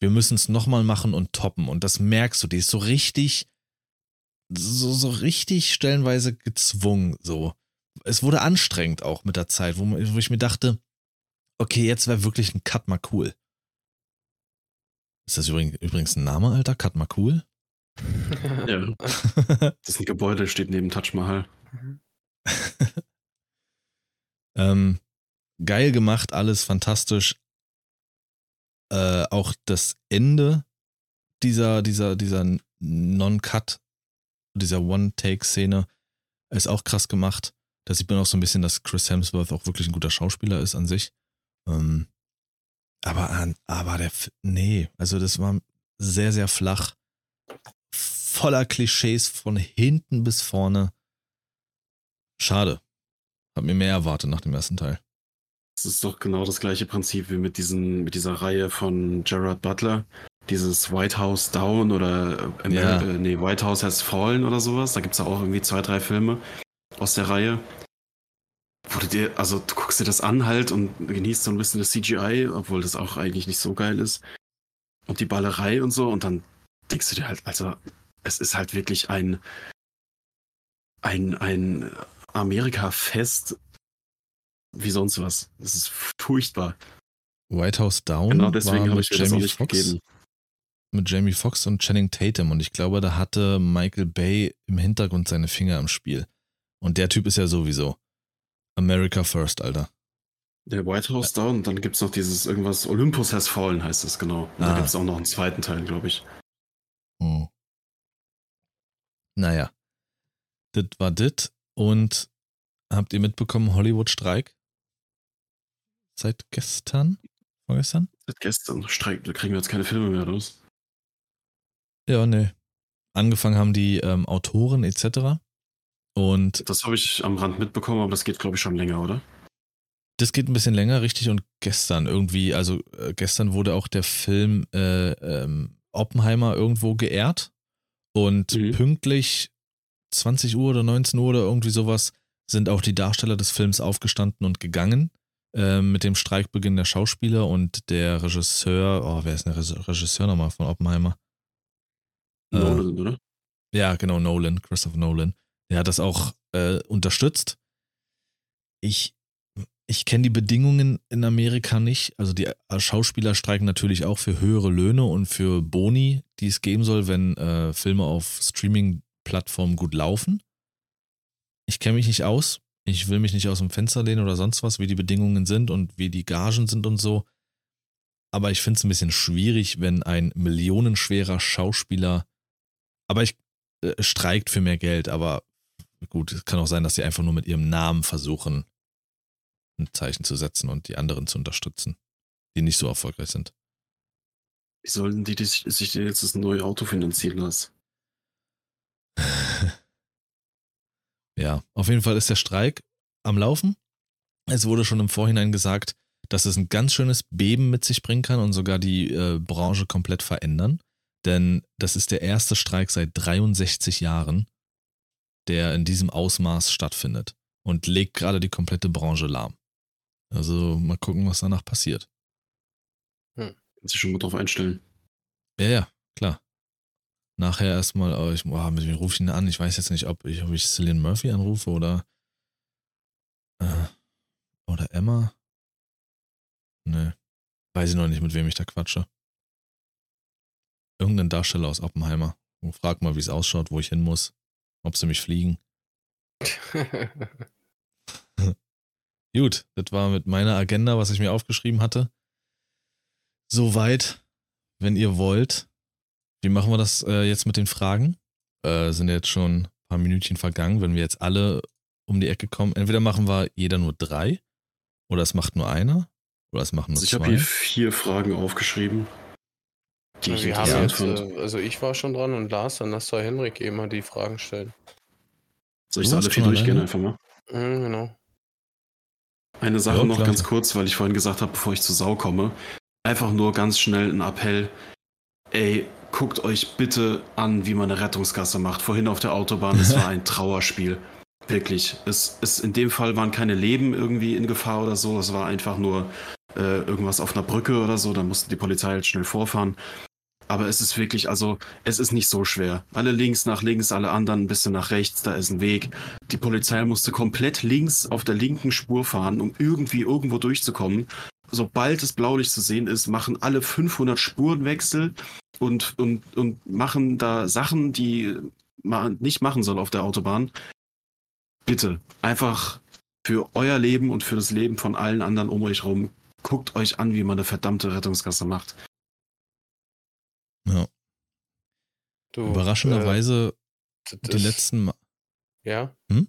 Wir müssen es nochmal machen und toppen. Und das merkst du, die ist so richtig, so, so richtig stellenweise gezwungen. So. Es wurde anstrengend auch mit der Zeit, wo, wo ich mir dachte, okay, jetzt wäre wirklich ein Cut mal cool. Ist das übrigens, ein Name, Alter? Cut mal cool? Ja. Das ist ein Gebäude, steht neben Taj Mahal. ähm, geil gemacht, alles fantastisch. Äh, auch das Ende dieser, dieser, dieser Non-Cut, dieser One-Take-Szene ist auch krass gemacht. Da sieht man auch so ein bisschen, dass Chris Hemsworth auch wirklich ein guter Schauspieler ist an sich. Ähm, aber, aber der, nee, also das war sehr, sehr flach. Voller Klischees von hinten bis vorne. Schade. Hab mir mehr erwartet nach dem ersten Teil. Das ist doch genau das gleiche Prinzip wie mit, diesen, mit dieser Reihe von Gerard Butler. Dieses White House Down oder äh, ja. äh, nee, White House Has Fallen oder sowas. Da gibt es ja auch irgendwie zwei, drei Filme aus der Reihe. Wo du dir, also du guckst dir das an halt und genießt so ein bisschen das CGI, obwohl das auch eigentlich nicht so geil ist. Und die Ballerei und so, und dann denkst du dir halt, also es ist halt wirklich ein, ein, ein Amerika-Fest wie sonst was. Das ist furchtbar. White House Down genau deswegen war mit Jamie Foxx. Gegeben. Mit Jamie Foxx und Channing Tatum. Und ich glaube, da hatte Michael Bay im Hintergrund seine Finger im Spiel. Und der Typ ist ja sowieso America First, Alter. Der White House da und dann gibt es noch dieses irgendwas, Olympus has fallen heißt es, genau. Und ah. da gibt es auch noch einen zweiten Teil, glaube ich. Hm. Naja. Das war das. Und habt ihr mitbekommen, Hollywood-Streik? Seit gestern? Vorgestern? Seit gestern. Streik, da kriegen wir jetzt keine Filme mehr raus. Ja, nee. Angefangen haben die ähm, Autoren etc. Und. Das habe ich am Rand mitbekommen, aber das geht, glaube ich, schon länger, oder? Das geht ein bisschen länger, richtig. Und gestern irgendwie, also äh, gestern wurde auch der Film äh, ähm, Oppenheimer irgendwo geehrt. Und mhm. pünktlich 20 Uhr oder 19 Uhr oder irgendwie sowas sind auch die Darsteller des Films aufgestanden und gegangen. Äh, mit dem Streikbeginn der Schauspieler und der Regisseur, oh, wer ist denn der Regisseur nochmal von Oppenheimer? Nolan, äh, oder? Ja, genau, Nolan, Christopher Nolan. Der hat das auch äh, unterstützt. Ich ich kenne die Bedingungen in Amerika nicht. Also die Schauspieler streiken natürlich auch für höhere Löhne und für Boni, die es geben soll, wenn äh, Filme auf Streaming-Plattformen gut laufen. Ich kenne mich nicht aus. Ich will mich nicht aus dem Fenster lehnen oder sonst was, wie die Bedingungen sind und wie die Gagen sind und so. Aber ich finde es ein bisschen schwierig, wenn ein millionenschwerer Schauspieler, aber ich äh, streikt für mehr Geld, aber gut, es kann auch sein, dass sie einfach nur mit ihrem Namen versuchen, ein Zeichen zu setzen und die anderen zu unterstützen, die nicht so erfolgreich sind. Wie sollen die sich denn jetzt das neue Auto finanzieren lassen? ja, auf jeden Fall ist der Streik am Laufen. Es wurde schon im Vorhinein gesagt, dass es ein ganz schönes Beben mit sich bringen kann und sogar die äh, Branche komplett verändern. Denn das ist der erste Streik seit 63 Jahren, der in diesem Ausmaß stattfindet und legt gerade die komplette Branche lahm. Also mal gucken, was danach passiert. Hm. Kannst du schon mal drauf einstellen. Ja, ja, klar. Nachher erstmal, oh, ich, oh, mit wem rufe ich ihn an? Ich weiß jetzt nicht, ob ich, ob ich Cillian Murphy anrufe oder äh, oder Emma. Ne. Weiß ich noch nicht, mit wem ich da quatsche. Irgendein Darsteller aus Oppenheimer. Frag mal, wie es ausschaut, wo ich hin muss. Ob sie mich fliegen. Gut, das war mit meiner Agenda, was ich mir aufgeschrieben hatte. Soweit, wenn ihr wollt. Wie machen wir das äh, jetzt mit den Fragen? Äh, sind jetzt schon ein paar Minütchen vergangen. Wenn wir jetzt alle um die Ecke kommen, entweder machen wir jeder nur drei oder es macht nur einer oder es machen nur also ich zwei. Ich habe hier vier Fragen aufgeschrieben. Die ich haben jetzt, äh, also ich war schon dran und Lars, dann lass doch Henrik eben mal die Fragen stellen. Soll ich sie alle vier durchgehen einfach mal? Mhm, genau. Eine Sache ja, noch ganz kurz, weil ich vorhin gesagt habe, bevor ich zur Sau komme. Einfach nur ganz schnell ein Appell. Ey, guckt euch bitte an, wie man eine Rettungsgasse macht. Vorhin auf der Autobahn, es war ein Trauerspiel. Wirklich. Es, es, in dem Fall waren keine Leben irgendwie in Gefahr oder so. Es war einfach nur äh, irgendwas auf einer Brücke oder so. Da musste die Polizei halt schnell vorfahren. Aber es ist wirklich, also es ist nicht so schwer. Alle links nach links, alle anderen ein bisschen nach rechts, da ist ein Weg. Die Polizei musste komplett links auf der linken Spur fahren, um irgendwie irgendwo durchzukommen. Sobald das Blaulicht zu sehen ist, machen alle 500 Spurenwechsel und, und, und machen da Sachen, die man nicht machen soll auf der Autobahn. Bitte, einfach für euer Leben und für das Leben von allen anderen um euch rum, guckt euch an, wie man eine verdammte Rettungsgasse macht. Ja. Du, Überraschenderweise äh, die letzten Mal. Ja? Hm?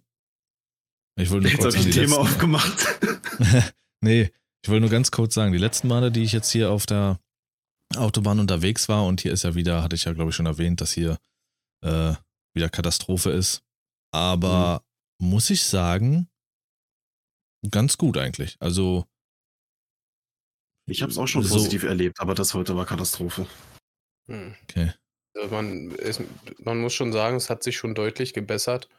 Ich wollte nur jetzt kurz habe ich ein Thema aufgemacht. nee, ich wollte nur ganz kurz sagen, die letzten Male, die ich jetzt hier auf der Autobahn unterwegs war und hier ist ja wieder, hatte ich ja glaube ich schon erwähnt, dass hier äh, wieder Katastrophe ist. Aber mhm. muss ich sagen, ganz gut eigentlich. Also ich habe es auch schon so, positiv erlebt, aber das heute war Katastrophe. Hm. Okay. Also man, ist, man muss schon sagen, es hat sich schon deutlich gebessert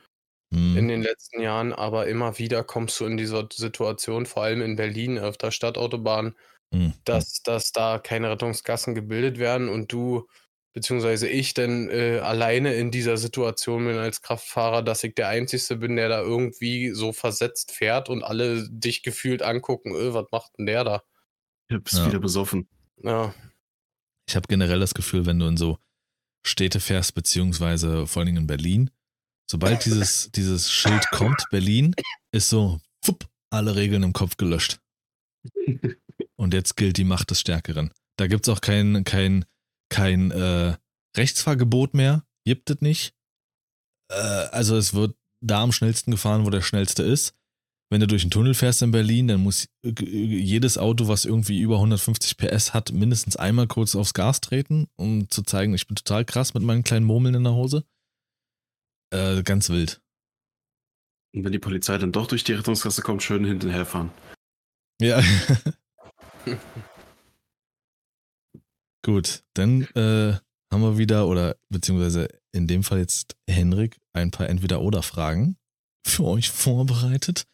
hm. in den letzten Jahren, aber immer wieder kommst du in dieser Situation, vor allem in Berlin auf der Stadtautobahn, hm. dass, dass da keine Rettungsgassen gebildet werden und du beziehungsweise ich denn äh, alleine in dieser Situation bin als Kraftfahrer, dass ich der Einzige bin, der da irgendwie so versetzt fährt und alle dich gefühlt angucken, öh, was macht denn der da? Du bist ja. wieder besoffen. Ja, ich habe generell das Gefühl, wenn du in so Städte fährst, beziehungsweise vor allen Dingen in Berlin, sobald dieses, dieses Schild kommt, Berlin, ist so, fupp, alle Regeln im Kopf gelöscht. Und jetzt gilt die Macht des Stärkeren. Da gibt es auch kein, kein, kein äh, Rechtsfahrgebot mehr. Gibt es nicht. Äh, also es wird da am schnellsten gefahren, wo der schnellste ist. Wenn du durch den Tunnel fährst in Berlin, dann muss jedes Auto, was irgendwie über 150 PS hat, mindestens einmal kurz aufs Gas treten, um zu zeigen, ich bin total krass mit meinen kleinen Murmeln in der Hose. Äh, ganz wild. Und wenn die Polizei dann doch durch die Rettungsgasse kommt, schön hinterher fahren. Ja. Gut, dann äh, haben wir wieder, oder beziehungsweise in dem Fall jetzt Henrik, ein paar Entweder-Oder-Fragen für euch vorbereitet.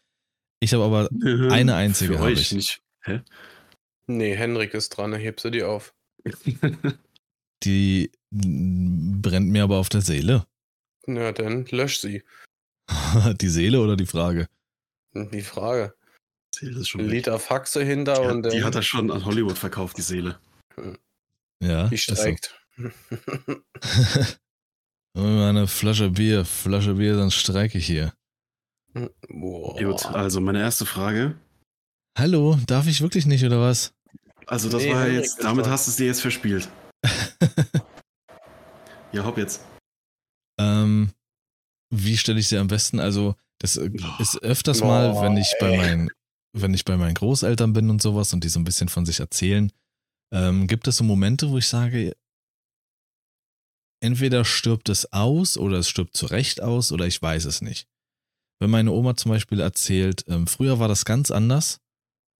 Ich habe aber eine einzige. Für euch ich. nicht. Hä? Nee, Henrik ist dran, heb sie die auf. die brennt mir aber auf der Seele. Na, dann lösch sie. die Seele oder die Frage? Die Frage. Seele ist schon Ein Liter Faxe hinter die und. Hat, die hat er schon an Hollywood verkauft, die Seele. Ja. Die streikt. eine Flasche Bier, Flasche Bier, dann streike ich hier. Boah. Gut, also meine erste Frage. Hallo, darf ich wirklich nicht, oder was? Also das nee, war ja jetzt, damit hast du es dir jetzt verspielt. ja, hopp jetzt. Ähm, wie stelle ich sie am besten? Also, das äh, ist öfters mal, wenn ich bei meinen, wenn ich bei meinen Großeltern bin und sowas und die so ein bisschen von sich erzählen, ähm, gibt es so Momente, wo ich sage, entweder stirbt es aus oder es stirbt zu Recht aus oder ich weiß es nicht. Wenn meine Oma zum Beispiel erzählt, ähm, früher war das ganz anders,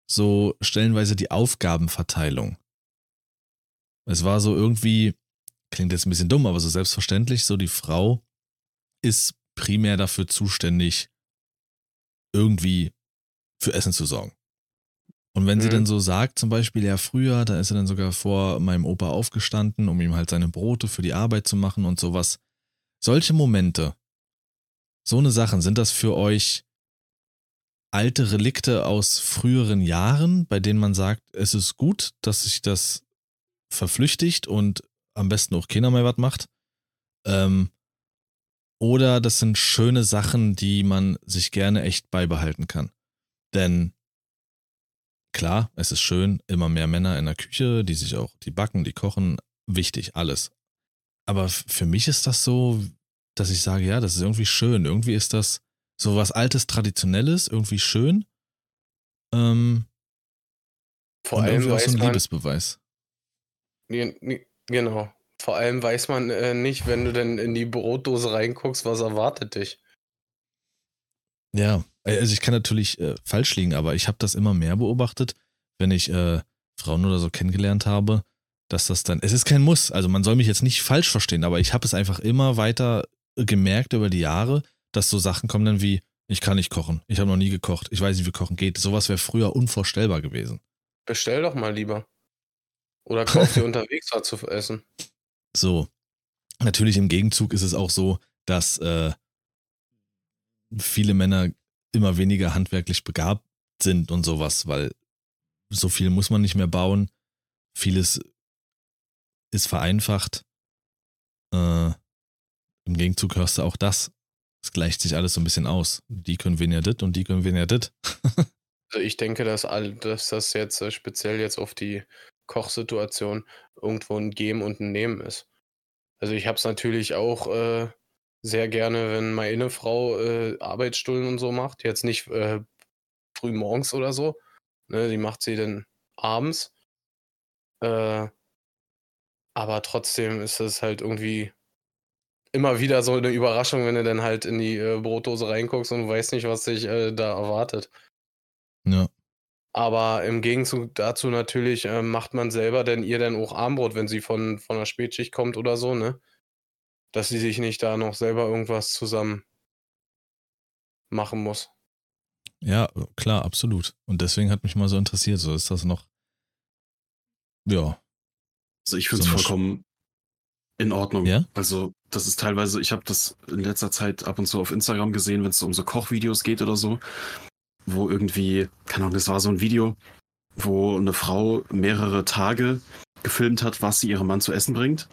so stellenweise die Aufgabenverteilung. Es war so irgendwie, klingt jetzt ein bisschen dumm, aber so selbstverständlich, so die Frau ist primär dafür zuständig, irgendwie für Essen zu sorgen. Und wenn mhm. sie dann so sagt, zum Beispiel, ja, früher, da ist sie dann sogar vor meinem Opa aufgestanden, um ihm halt seine Brote für die Arbeit zu machen und sowas. Solche Momente, so eine Sachen, sind das für euch alte Relikte aus früheren Jahren, bei denen man sagt, es ist gut, dass sich das verflüchtigt und am besten auch keiner mehr was macht? Ähm, oder das sind schöne Sachen, die man sich gerne echt beibehalten kann. Denn klar, es ist schön, immer mehr Männer in der Küche, die sich auch, die backen, die kochen, wichtig, alles. Aber für mich ist das so, dass ich sage, ja, das ist irgendwie schön. Irgendwie ist das so was Altes, Traditionelles, irgendwie schön. Ähm, Vor allem auch so ein Liebesbeweis. Genau. Vor allem weiß man äh, nicht, wenn du denn in die Brotdose reinguckst, was erwartet dich. Ja, also ich kann natürlich äh, falsch liegen, aber ich habe das immer mehr beobachtet, wenn ich äh, Frauen oder so kennengelernt habe, dass das dann, es ist kein Muss, also man soll mich jetzt nicht falsch verstehen, aber ich habe es einfach immer weiter gemerkt über die Jahre, dass so Sachen kommen dann wie, ich kann nicht kochen, ich habe noch nie gekocht, ich weiß nicht, wie kochen geht. Sowas wäre früher unvorstellbar gewesen. Bestell doch mal lieber. Oder kauf dir unterwegs was zu essen. So. Natürlich im Gegenzug ist es auch so, dass äh, viele Männer immer weniger handwerklich begabt sind und sowas, weil so viel muss man nicht mehr bauen. Vieles ist vereinfacht. Äh, Im Gegenzug hörst du auch das. Es gleicht sich alles so ein bisschen aus. Die können weniger dit und die können weniger dit. also ich denke, dass, all, dass das jetzt äh, speziell jetzt auf die Kochsituation irgendwo ein Geben und ein Nehmen ist. Also ich habe es natürlich auch äh, sehr gerne, wenn meine Frau äh, Arbeitsstunden und so macht. Jetzt nicht äh, früh morgens oder so. Ne, die macht sie dann abends. Äh, aber trotzdem ist es halt irgendwie immer wieder so eine Überraschung, wenn du dann halt in die äh, Brotdose reinguckst und weißt nicht, was dich äh, da erwartet. Ja. Aber im Gegenzug dazu natürlich äh, macht man selber denn ihr dann auch Armbrot, wenn sie von, von der Spätschicht kommt oder so, ne? Dass sie sich nicht da noch selber irgendwas zusammen machen muss. Ja, klar, absolut. Und deswegen hat mich mal so interessiert, so ist das noch. Ja. Also ich finde es so vollkommen in Ordnung. Ja? Also das ist teilweise, ich habe das in letzter Zeit ab und zu auf Instagram gesehen, wenn es um so Kochvideos geht oder so wo irgendwie, keine Ahnung, das war so ein Video, wo eine Frau mehrere Tage gefilmt hat, was sie ihrem Mann zu essen bringt.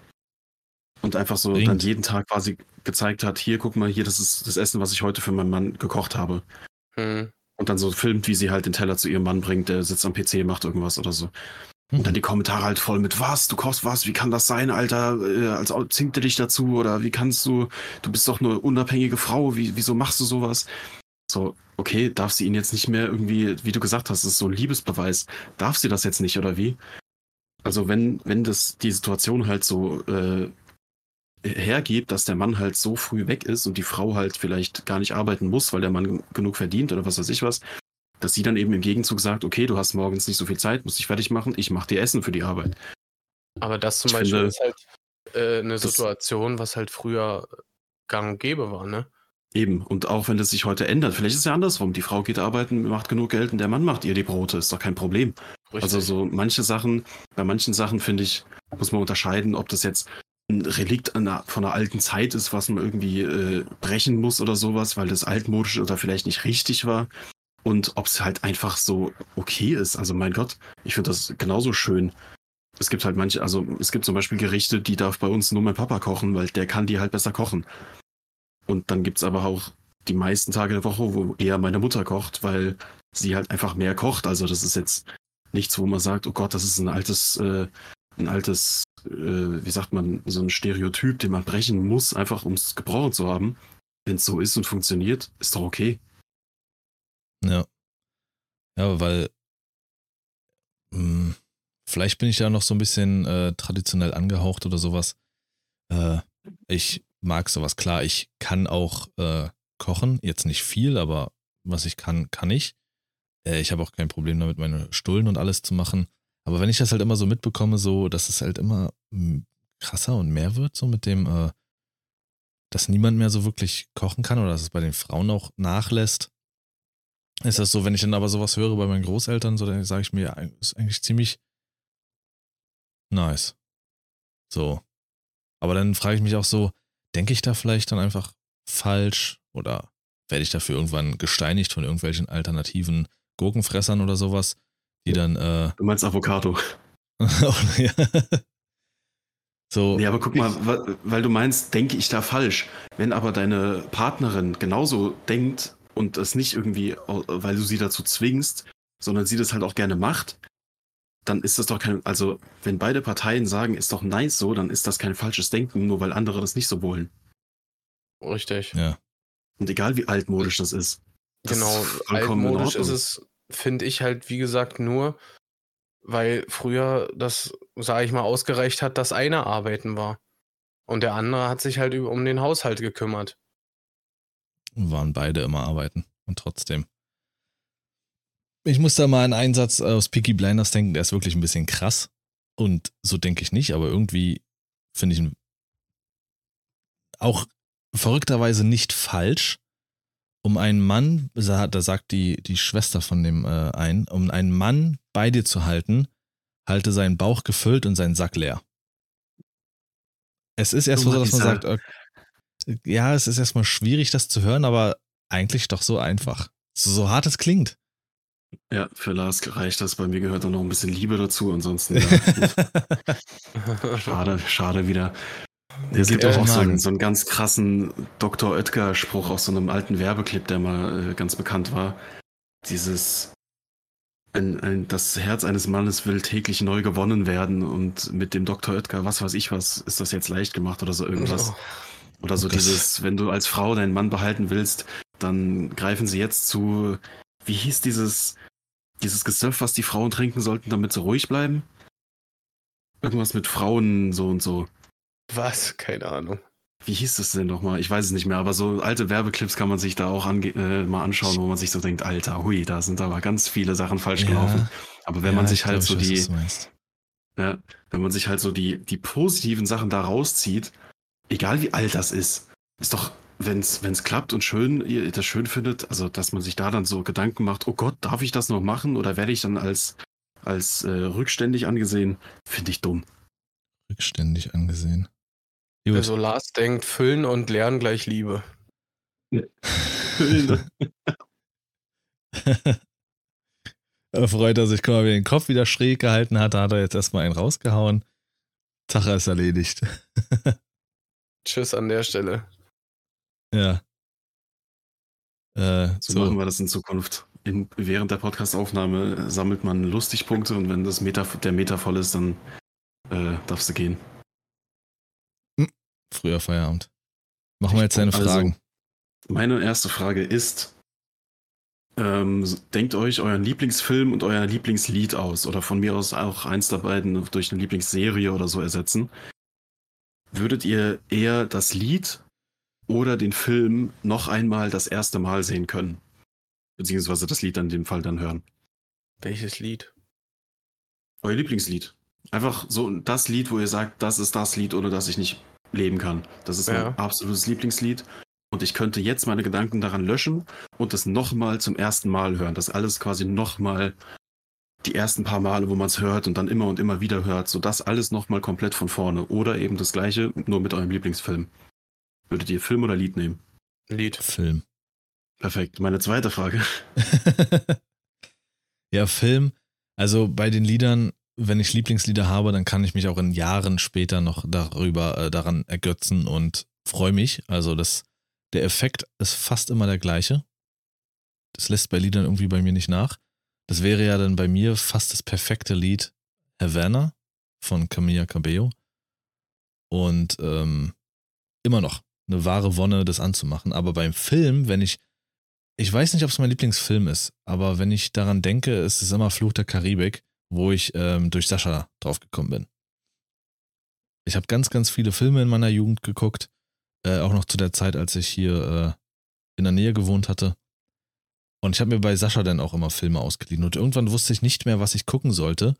Und einfach so bringt. dann jeden Tag quasi gezeigt hat, hier, guck mal, hier, das ist das Essen, was ich heute für meinen Mann gekocht habe. Hm. Und dann so filmt, wie sie halt den Teller zu ihrem Mann bringt, der sitzt am PC, macht irgendwas oder so. Und dann die Kommentare halt voll mit, was, du kochst was, wie kann das sein, Alter, äh, als zwingt er dich dazu? Oder wie kannst du, du bist doch eine unabhängige Frau, wie, wieso machst du sowas? So, okay, darf sie ihn jetzt nicht mehr irgendwie, wie du gesagt hast, das ist so ein Liebesbeweis, darf sie das jetzt nicht oder wie? Also wenn, wenn das die Situation halt so äh, hergibt, dass der Mann halt so früh weg ist und die Frau halt vielleicht gar nicht arbeiten muss, weil der Mann genug verdient oder was weiß ich was, dass sie dann eben im Gegenzug sagt, okay, du hast morgens nicht so viel Zeit, musst dich fertig machen, ich mache dir Essen für die Arbeit. Aber das zum ich Beispiel finde, ist halt äh, eine Situation, was halt früher gang und gäbe war, ne? Eben, und auch wenn das sich heute ändert, vielleicht ist es ja andersrum. Die Frau geht arbeiten, macht genug Geld und der Mann macht ihr die Brote, ist doch kein Problem. Richtig. Also so manche Sachen, bei manchen Sachen finde ich, muss man unterscheiden, ob das jetzt ein Relikt einer, von einer alten Zeit ist, was man irgendwie äh, brechen muss oder sowas, weil das altmodisch oder vielleicht nicht richtig war. Und ob es halt einfach so okay ist. Also mein Gott, ich finde das genauso schön. Es gibt halt manche, also es gibt zum Beispiel Gerichte, die darf bei uns nur mein Papa kochen, weil der kann die halt besser kochen. Und dann gibt es aber auch die meisten Tage der Woche, wo eher meine Mutter kocht, weil sie halt einfach mehr kocht. Also das ist jetzt nichts, wo man sagt, oh Gott, das ist ein altes, äh, ein altes äh, wie sagt man, so ein Stereotyp, den man brechen muss, einfach um es gebrochen zu haben. Wenn es so ist und funktioniert, ist doch okay. Ja. Ja, weil mh, hm, vielleicht bin ich ja noch so ein bisschen äh, traditionell angehaucht oder sowas. Äh, ich mag sowas, klar, ich kann auch äh, kochen, jetzt nicht viel, aber was ich kann, kann ich. Äh, ich habe auch kein Problem damit, meine Stullen und alles zu machen. Aber wenn ich das halt immer so mitbekomme, so, dass es halt immer hm, krasser und mehr wird, so mit dem, äh, dass niemand mehr so wirklich kochen kann oder dass es bei den Frauen auch nachlässt, ist das so, wenn ich dann aber sowas höre bei meinen Großeltern, so, dann sage ich mir, ja, ist eigentlich ziemlich nice. So. Aber dann frage ich mich auch so, denke ich da vielleicht dann einfach falsch oder werde ich dafür irgendwann gesteinigt von irgendwelchen alternativen Gurkenfressern oder sowas? die dann. Äh, du meinst Avocado. So. Ja, aber guck mal, weil du meinst, denke ich da falsch. Wenn aber deine Partnerin genauso denkt und es nicht irgendwie, weil du sie dazu zwingst, sondern sie das halt auch gerne macht, dann ist das doch kein, also wenn beide Parteien sagen, ist doch nice so, dann ist das kein falsches Denken, nur weil andere das nicht so wollen. Richtig. Ja. Und egal wie altmodisch das ist. Das genau, ist altmodisch ist es finde ich halt, wie gesagt, nur, weil früher das, sage ich mal, ausgereicht hat, dass einer arbeiten war. Und der andere hat sich halt um den Haushalt gekümmert. Waren beide immer arbeiten. Und trotzdem. Ich muss da mal einen Einsatz aus Peaky Blinders denken, der ist wirklich ein bisschen krass. Und so denke ich nicht, aber irgendwie finde ich ihn auch verrückterweise nicht falsch, um einen Mann, da sagt die, die Schwester von dem äh, ein, um einen Mann bei dir zu halten, halte seinen Bauch gefüllt und seinen Sack leer. Es ist erstmal so, dass man sagt, okay, ja, es ist erstmal schwierig, das zu hören, aber eigentlich doch so einfach. So, so hart es klingt. Ja, für Lars reicht das. Bei mir gehört dann noch ein bisschen Liebe dazu. Ansonsten, ja, schade, schade wieder. Es gibt auch, auch so, einen, so einen ganz krassen Dr. Oetker-Spruch aus so einem alten Werbeclip, der mal äh, ganz bekannt war. Dieses, ein, ein, das Herz eines Mannes will täglich neu gewonnen werden und mit dem Dr. Oetker, was weiß ich was, ist das jetzt leicht gemacht oder so irgendwas. Oh. Oder so dieses, wenn du als Frau deinen Mann behalten willst, dann greifen sie jetzt zu, wie hieß dieses, dieses Gesöff, was die Frauen trinken sollten, damit sie ruhig bleiben? Irgendwas mit Frauen so und so. Was? Keine Ahnung. Wie hieß das denn nochmal? Ich weiß es nicht mehr, aber so alte Werbeclips kann man sich da auch äh, mal anschauen, wo man sich so denkt, Alter, hui, da sind aber ganz viele Sachen falsch ja. gelaufen. Aber wenn ja, man sich halt so die, ja, wenn man sich halt so die, die positiven Sachen da rauszieht, egal wie alt das ist, ist doch, wenn es klappt und schön, ihr das schön findet, also dass man sich da dann so Gedanken macht, oh Gott, darf ich das noch machen oder werde ich dann als, als äh, rückständig angesehen, finde ich dumm. Rückständig angesehen. Gut. Also Lars denkt, füllen und lernen gleich Liebe. Füllen. freut er sich, guck mal, wie er den Kopf wieder schräg gehalten hat, da hat er jetzt erstmal einen rausgehauen. Sache ist erledigt. Tschüss an der Stelle. Ja. Äh, so, so, machen wir das in Zukunft. in, während der Podcastaufnahme sammelt man Lustigpunkte und wenn das Meter, der Meter voll ist, dann äh, darfst du gehen. Früher Feierabend. Machen wir jetzt deine Also, Fragen. Meine erste Frage ist, ähm, denkt euch euren Lieblingsfilm und euer Lieblingslied aus oder von mir aus auch eins der beiden durch eine Lieblingsserie oder so ersetzen. Würdet ihr eher das Lied oder den Film noch einmal das erste Mal sehen können? Beziehungsweise das Lied in dem Fall dann hören. Welches Lied? Euer Lieblingslied. Einfach so das Lied, wo ihr sagt, das ist das Lied, ohne das ich nicht leben kann. Das ist Ja. mein absolutes Lieblingslied. Und ich könnte jetzt meine Gedanken daran löschen und es nochmal zum ersten Mal hören. Das alles quasi nochmal die ersten paar Male, wo man es hört und dann immer und immer wieder hört. So das alles nochmal komplett von vorne. Oder eben das gleiche, nur mit eurem Lieblingsfilm. Würdet ihr Film oder Lied nehmen? Lied. Film. Perfekt. Meine zweite Frage. ja, Film. Also bei den Liedern, wenn ich Lieblingslieder habe, dann kann ich mich auch in Jahren später noch darüber äh, daran ergötzen und freue mich. Also das, der Effekt ist fast immer der gleiche. Das lässt bei Liedern irgendwie bei mir nicht nach. Das wäre ja dann bei mir fast das perfekte Lied Havana von Camilla Cabello. Und ähm, immer noch eine wahre Wonne, das anzumachen. Aber beim Film, wenn ich ich weiß nicht, ob es mein Lieblingsfilm ist, aber wenn ich daran denke, ist es immer Fluch der Karibik, wo ich ähm, durch Sascha draufgekommen bin. Ich habe ganz, ganz viele Filme in meiner Jugend geguckt, äh, auch noch zu der Zeit, als ich hier äh, in der Nähe gewohnt hatte. Und ich habe mir bei Sascha dann auch immer Filme ausgeliehen. Und irgendwann wusste ich nicht mehr, was ich gucken sollte.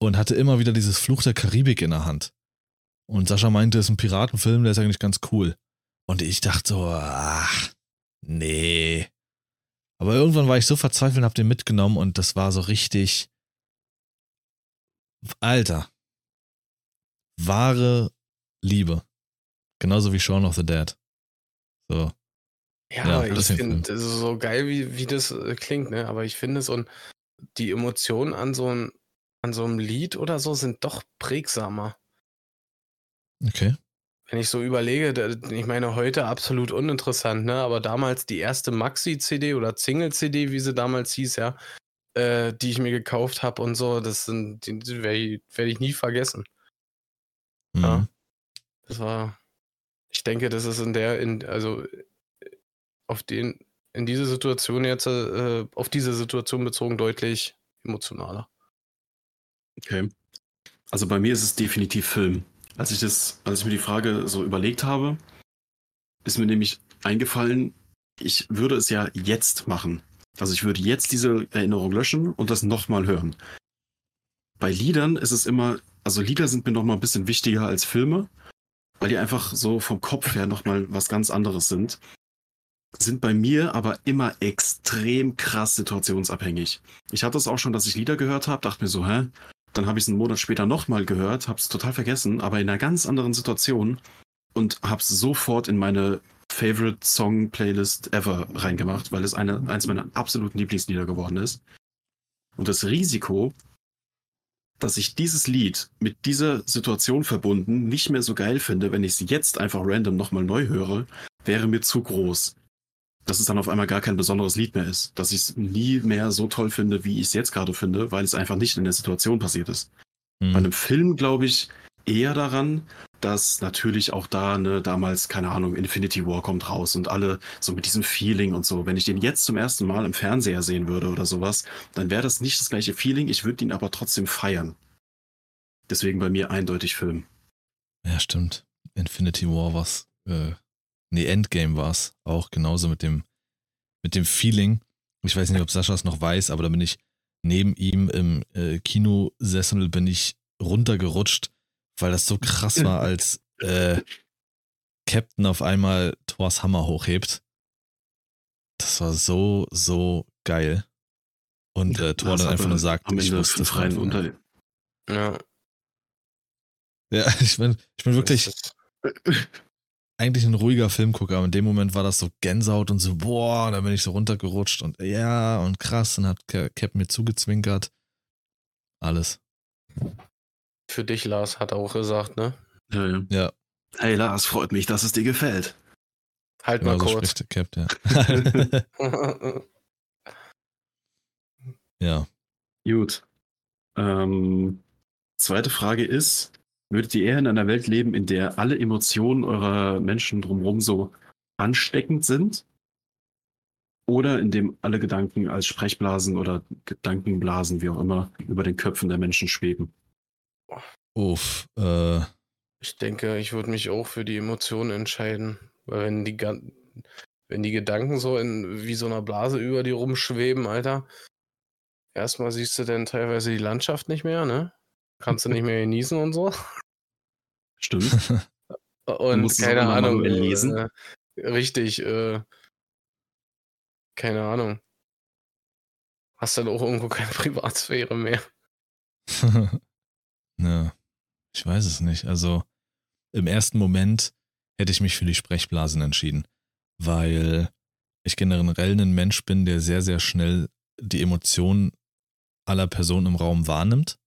Und hatte immer wieder dieses Fluch der Karibik in der Hand. Und Sascha meinte, es ist ein Piratenfilm, der ist eigentlich ganz cool. Und ich dachte so, ach, nee. Aber irgendwann war ich so verzweifelt und hab den mitgenommen und das war so richtig. Alter. Wahre Liebe. Genauso wie Shaun of the Dead. So. Ja, Ja, aber ich finde, so geil, wie, wie das äh, klingt, ne? Aber ich finde so ein, die Emotionen an so, ein, an so einem Lied oder so sind doch prägsamer. Okay. Wenn ich so überlege, ich meine, heute absolut uninteressant, ne? Aber damals die erste Maxi-CD oder Single-CD, wie sie damals hieß, ja, äh, die ich mir gekauft habe und so, das sind, werde ich, werd ich nie vergessen. Mhm. Ja. Das war, ich denke, das ist in der, in, also auf den, in diese Situation jetzt, äh, auf diese Situation bezogen deutlich emotionaler. Okay. Also bei mir ist es definitiv Film. Als ich das, als ich mir die Frage so überlegt habe, ist mir nämlich eingefallen, ich würde es ja jetzt machen. Also ich würde jetzt diese Erinnerung löschen und das nochmal hören. Bei Liedern ist es immer, also Lieder sind mir nochmal ein bisschen wichtiger als Filme, weil die einfach so vom Kopf her nochmal was ganz anderes sind. Sind bei mir aber immer extrem krass situationsabhängig. Ich hatte es auch schon, dass ich Lieder gehört habe, dachte mir so, hä? Dann habe ich es einen Monat später nochmal gehört, habe es total vergessen, aber in einer ganz anderen Situation und habe es sofort in meine Favorite Song Playlist ever reingemacht, weil es eine, eins meiner absoluten Lieblingslieder geworden ist. Und das Risiko, dass ich dieses Lied mit dieser Situation verbunden nicht mehr so geil finde, wenn ich es jetzt einfach random nochmal neu höre, wäre mir zu groß. Dass es dann auf einmal gar kein besonderes Lied mehr ist. Dass ich es nie mehr so toll finde, wie ich es jetzt gerade finde, weil es einfach nicht in der Situation passiert ist. Mhm. Bei einem Film glaube ich eher daran, dass natürlich auch da, ne, damals, keine Ahnung, Infinity War kommt raus und alle so mit diesem Feeling und so. Wenn ich den jetzt zum ersten Mal im Fernseher sehen würde oder sowas, dann wäre das nicht das gleiche Feeling. Ich würde ihn aber trotzdem feiern. Deswegen bei mir eindeutig Film. Ja, stimmt. Infinity War war's. Äh, nee, Endgame war's. Auch genauso mit dem, mit dem Feeling. Ich weiß nicht, ob Sascha es noch weiß, aber da bin ich neben ihm im äh, Kinosessel bin ich runtergerutscht, weil das so krass war, als äh, Captain auf einmal Thors Hammer hochhebt. Das war so, so geil. Und äh, Thor dann einfach nur sagt, ich wusste es von unter. Ja, Ja, ich bin, ich bin wirklich eigentlich ein ruhiger Filmgucker, aber in dem Moment war das so Gänsehaut und so, boah, da bin ich so runtergerutscht und ja, und krass, und hat Ca- Cap mir zugezwinkert. Alles. Für dich, Lars, hat er auch gesagt, ne? Ja, ja. Ja, Hey Lars, freut mich, dass es dir gefällt. Halt genau mal so kurz. Cap, ja. Ja. Gut. Ähm, zweite Frage ist, würdet ihr eher in einer Welt leben, in der alle Emotionen eurer Menschen drumherum so ansteckend sind? Oder in dem alle Gedanken als Sprechblasen oder Gedankenblasen, wie auch immer, über den Köpfen der Menschen schweben? Uff, äh, Ich denke, ich würde mich auch für die Emotionen entscheiden. Weil wenn die, wenn die Gedanken so in wie so einer Blase über dir rumschweben, Alter, erstmal siehst du dann teilweise die Landschaft nicht mehr, ne? Kannst du nicht mehr genießen und so. Stimmt. Und keine Ahnung. lesen. Äh, richtig, äh, keine Ahnung. Hast dann auch irgendwo keine Privatsphäre mehr. ja, ich weiß es nicht. Also im ersten Moment hätte ich mich für die Sprechblasen entschieden, weil ich generell ein Mensch bin, der sehr, sehr schnell die Emotionen aller Personen im Raum wahrnimmt.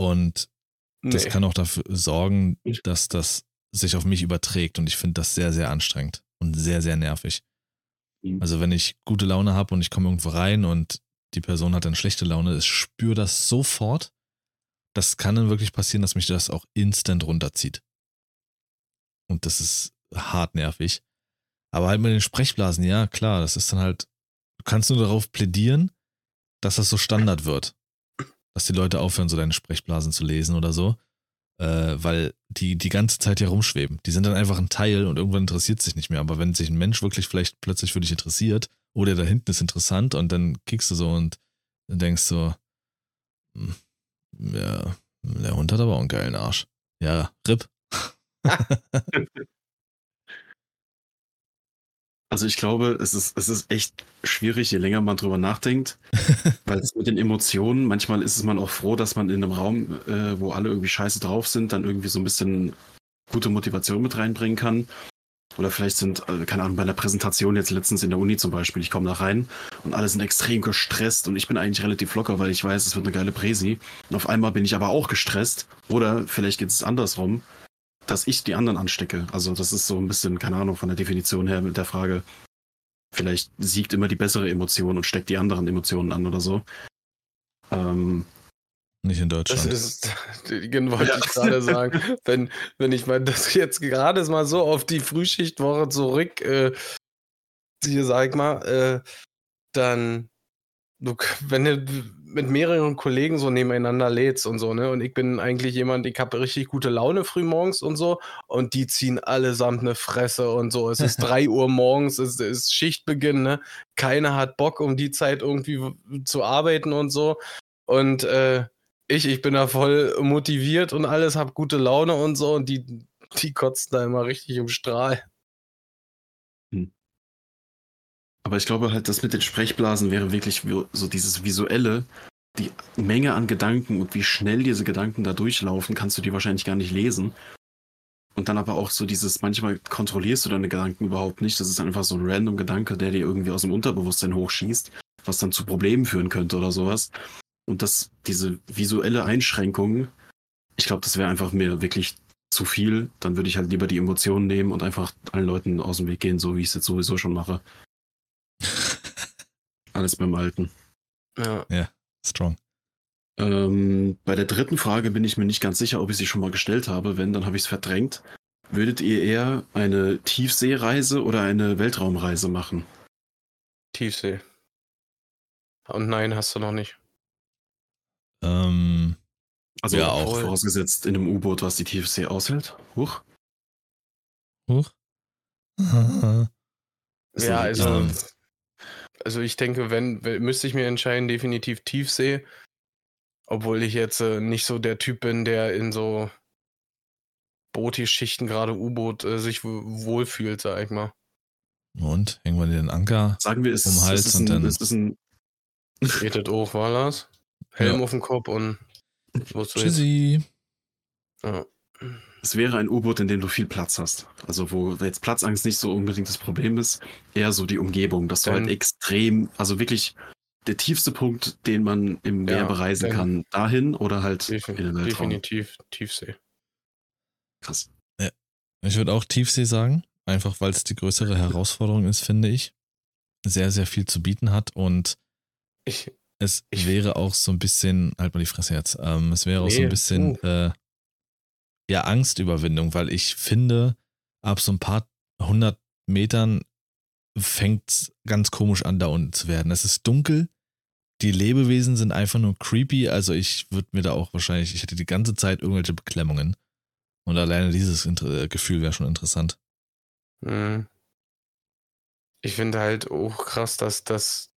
Und das Nee. kann auch dafür sorgen, dass das sich auf mich überträgt. Und ich finde das sehr, sehr anstrengend und sehr, sehr nervig. Mhm. Also wenn ich gute Laune habe und ich komme irgendwo rein und die Person hat dann schlechte Laune, ich spüre das sofort. Das kann dann wirklich passieren, dass mich das auch instant runterzieht. Und das ist hart nervig. Aber halt mit den Sprechblasen, ja, klar, das ist dann halt, du kannst nur darauf plädieren, dass das so Standard wird. Dass die Leute aufhören, so deine Sprechblasen zu lesen oder so. Äh, weil die die ganze Zeit hier rumschweben. Die sind dann einfach ein Teil und irgendwann interessiert es sich nicht mehr. Aber wenn sich ein Mensch wirklich vielleicht plötzlich für dich interessiert, oder da hinten ist interessant und dann kickst du so und denkst so, hm, ja, der Hund hat aber auch einen geilen Arsch. Ja, RIP. Also ich glaube, es ist, es ist echt schwierig, je länger man drüber nachdenkt, weil es mit den Emotionen, manchmal ist es man auch froh, dass man in einem Raum, äh, wo alle irgendwie scheiße drauf sind, dann irgendwie so ein bisschen gute Motivation mit reinbringen kann. Oder vielleicht sind, äh, keine Ahnung, bei einer Präsentation jetzt letztens in der Uni zum Beispiel, ich komme da rein und alle sind extrem gestresst und ich bin eigentlich relativ locker, weil ich weiß, es wird eine geile Präsi. Und auf einmal bin ich aber auch gestresst. Oder vielleicht geht es andersrum, dass ich die anderen anstecke. Also das ist so ein bisschen, keine Ahnung, von der Definition her mit der Frage, vielleicht siegt immer die bessere Emotion und steckt die anderen Emotionen an oder so. Ähm, Nicht in Das Deutschland. ist, genau wollte Ja. ich gerade sagen. Wenn, wenn ich mal das jetzt gerade mal so auf die Frühschichtwoche zurück äh, ziehe, sag ich mal, äh, dann, du, wenn du mit mehreren Kollegen so nebeneinander lädst und so, ne, und ich bin eigentlich jemand, ich habe richtig gute Laune früh morgens und so, und die ziehen allesamt eine Fresse und so. Es ist 3 Uhr morgens, es ist Schichtbeginn, ne, keiner hat Bock, um die Zeit irgendwie zu arbeiten und so. Und äh, ich, ich bin da voll motiviert und alles, hab gute Laune und so und die, die kotzen da immer richtig im Strahl. Aber ich glaube halt, das mit den Sprechblasen wäre wirklich so dieses visuelle, die Menge an Gedanken und wie schnell diese Gedanken da durchlaufen, kannst du die wahrscheinlich gar nicht lesen. Und dann aber auch so dieses, manchmal kontrollierst du deine Gedanken überhaupt nicht. Das ist einfach so ein random Gedanke, der dir irgendwie aus dem Unterbewusstsein hochschießt, was dann zu Problemen führen könnte oder sowas. Und das, diese visuelle Einschränkung, ich glaube, das wäre einfach mir wirklich zu viel. Dann würde ich halt lieber die Emotionen nehmen und einfach allen Leuten aus dem Weg gehen, so wie ich es jetzt sowieso schon mache. Alles beim Alten. Ja. Strong. Ähm, bei der dritten Frage bin ich mir nicht ganz sicher, ob ich sie schon mal gestellt habe. Wenn, dann habe ich es verdrängt. Würdet ihr eher eine Tiefseereise oder eine Weltraumreise machen? Tiefsee. Und nein, hast du noch nicht. Ähm, Also Ja, auch vorausgesetzt in einem U-Boot, was die Tiefsee aushält. Huch. ja, ja- also, ähm, also ich denke, wenn, wenn, müsste ich mir entscheiden, definitiv Tiefsee. Obwohl ich jetzt äh, nicht so der Typ bin, der in so Booty-Schichten, gerade U-Boot, äh, sich wohlfühlt, sag ich mal. Und hängen wir dir den Anker. Sagen wir, es, Um den Hals es, ist, und ein, dann- es ist ein. Redet auch, war das? Helm Ja. auf dem Kopf und. Tschüssi. Ja. Es wäre ein U-Boot, in dem du viel Platz hast. Also wo jetzt Platzangst nicht so unbedingt das Problem ist, eher so die Umgebung, dass du Dann- halt extrem, also wirklich der tiefste Punkt, den man im Meer Ja, bereisen dann- kann, dahin oder halt Defin in den Weltraum. definitiv Tiefsee. Krass. Ich würde auch Tiefsee sagen, einfach weil es die größere Herausforderung ist, finde ich. Sehr, sehr viel zu bieten hat und Ich, es ich wäre auch so ein bisschen, halt mal die Fresse jetzt, ähm, es wäre auch nee, so ein bisschen uh. äh, ja Angstüberwindung, weil ich finde, ab so ein paar hundert Metern fängt es ganz komisch an, da unten zu werden. Es ist dunkel, die Lebewesen sind einfach nur creepy, also ich würde mir da auch wahrscheinlich, ich hätte die ganze Zeit irgendwelche Beklemmungen. Und alleine dieses Inter Gefühl wäre schon interessant. Mhm. Ich finde halt auch krass, dass das,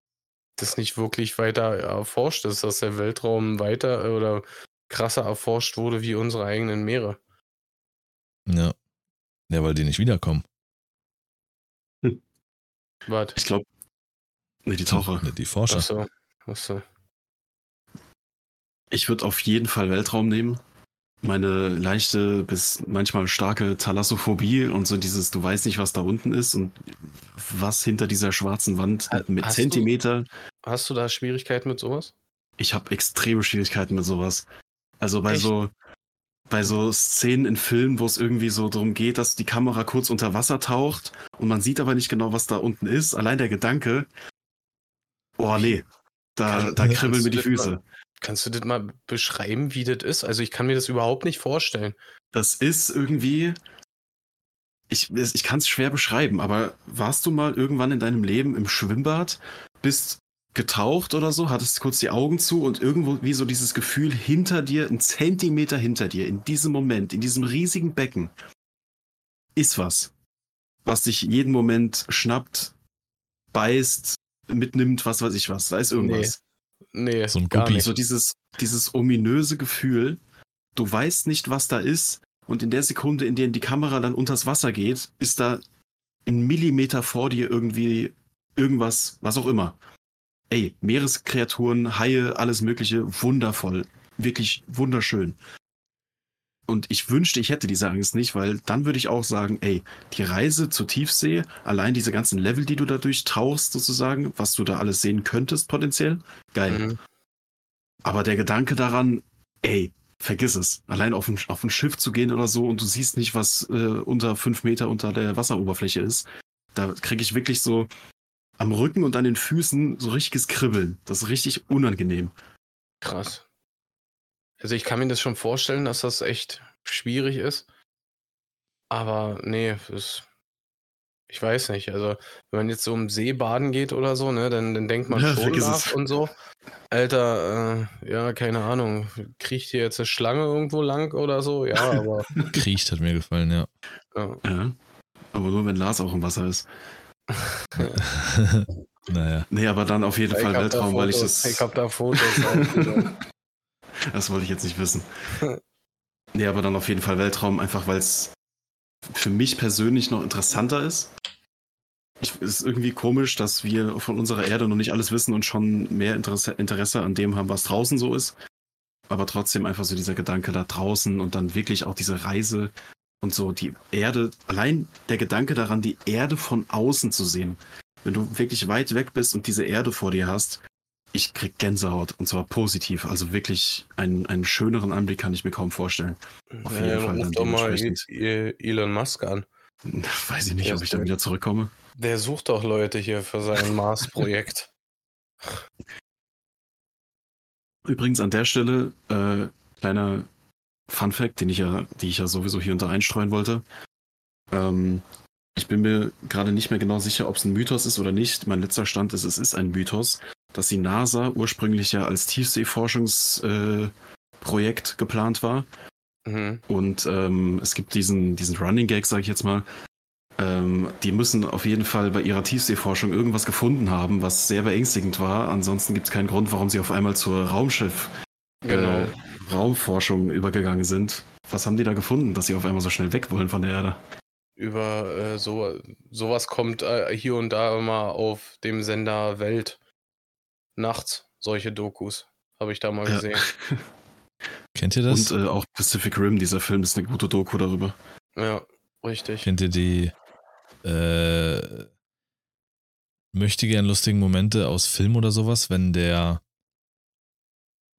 das nicht wirklich weiter erforscht ist, dass der Weltraum weiter oder krasser erforscht wurde wie unsere eigenen Meere. Ja. Ja, weil die nicht wiederkommen. Hm. Was? Ich glaube, nee, die Taucher. Nee, die Forscher. Ach so. Ach so. Ich würde auf jeden Fall Weltraum nehmen meine leichte bis manchmal starke Thalassophobie und so dieses, du weißt nicht, was da unten ist und was hinter dieser schwarzen Wand mit hast Zentimeter. Du, hast du da Schwierigkeiten mit sowas? Ich habe extreme Schwierigkeiten mit sowas. Also bei Echt? so bei so Szenen in Filmen, wo es irgendwie so darum geht, dass die Kamera kurz unter Wasser taucht und man sieht aber nicht genau, was da unten ist. Allein der Gedanke, oh nee, da, da kribbeln mir die Füße. Mal, Kannst du das mal beschreiben, wie das ist? Also ich kann mir das überhaupt nicht vorstellen. Das ist irgendwie. Ich, ich kann es schwer beschreiben, aber warst du mal irgendwann in deinem Leben im Schwimmbad, bist getaucht oder so, hattest kurz die Augen zu und irgendwo wie so dieses Gefühl hinter dir, ein Zentimeter hinter dir, in diesem Moment, in diesem riesigen Becken, ist was, was dich jeden Moment schnappt, beißt, mitnimmt, was weiß ich was. Da ist irgendwas. Nee, so ein gar nicht. So dieses, dieses ominöse Gefühl, du weißt nicht, was da ist, und in der Sekunde, in der die Kamera dann unters Wasser geht, ist da ein Millimeter vor dir irgendwie irgendwas, was auch immer. Ey, Meereskreaturen, Haie, alles Mögliche, wundervoll. Wirklich wunderschön. Und ich wünschte, ich hätte diese Angst nicht, weil dann würde ich auch sagen, ey, die Reise zur Tiefsee, allein diese ganzen Level, die du da durchtauchst, sozusagen, was du da alles sehen könntest, potenziell, geil. Mhm. Aber der Gedanke daran, ey, vergiss es. Allein auf ein, auf ein Schiff zu gehen oder so und du siehst nicht, was äh, unter fünf Meter unter der Wasseroberfläche ist, da kriege ich wirklich so am Rücken und an den Füßen so richtiges Kribbeln. Das ist richtig unangenehm. Krass. Also ich kann mir das schon vorstellen, dass das echt schwierig ist. Aber nee, das, ich weiß nicht. Also wenn man jetzt so im See baden geht oder so, ne, dann, dann denkt man ja, schon nach und so. Alter, äh, ja, keine Ahnung. Kriecht hier jetzt eine Schlange irgendwo lang oder so? Ja, aber. Kriecht hat mir gefallen, ja. ja. ja. Aber nur wenn Lars auch im Wasser ist. naja. Nee, aber dann auf jeden ich Fall Weltraum, weil ich das. Ich hab da Fotos. Das wollte ich jetzt nicht wissen. nee, aber dann auf jeden Fall Weltraum, einfach weil es für mich persönlich noch interessanter ist. es ist irgendwie komisch, dass wir von unserer Erde noch nicht alles wissen und schon mehr Interesse, Interesse an dem haben, was draußen so ist. Aber trotzdem einfach so dieser Gedanke da draußen und dann wirklich auch diese Reise und so die Erde, allein der Gedanke daran, die Erde von außen zu sehen. Wenn du wirklich weit weg bist und diese Erde vor dir hast, ich krieg Gänsehaut und zwar positiv. Also wirklich einen, einen schöneren Anblick kann ich mir kaum vorstellen. Auf jeden ja, Fall. Ruf doch mal Elon Musk an. Weiß ich nicht, Der ob ich da wieder zurückkomme. Der sucht doch Leute hier für sein Mars-Projekt. Übrigens an der Stelle, äh, kleiner Fun Fact, den ich ja, die ich ja sowieso hier unter einstreuen wollte. Ähm, ich bin mir gerade nicht mehr genau sicher, ob es ein Mythos ist oder nicht. Mein letzter Stand ist, es ist ein Mythos dass die NASA ursprünglich ja als Tiefseeforschungsprojekt äh, geplant war. Mhm. Und ähm, es gibt diesen, diesen Running Gag, sage ich jetzt mal. Ähm, die müssen auf jeden Fall bei ihrer Tiefseeforschung irgendwas gefunden haben, was sehr beängstigend war. Ansonsten gibt es keinen Grund, warum sie auf einmal zur Raumschiff äh, genau. äh, Raumforschung übergegangen sind. Was haben die da gefunden, dass sie auf einmal so schnell weg wollen von der Erde? Über äh, so sowas kommt äh, hier und da immer auf dem Sender Welt nachts solche Dokus. Habe ich da mal ja. gesehen. Kennt ihr das? Und äh, auch Pacific Rim, dieser Film ist eine gute Doku darüber. Ja, richtig. Kennt ihr die äh, möchte gern lustigen Momente aus Film oder sowas, wenn der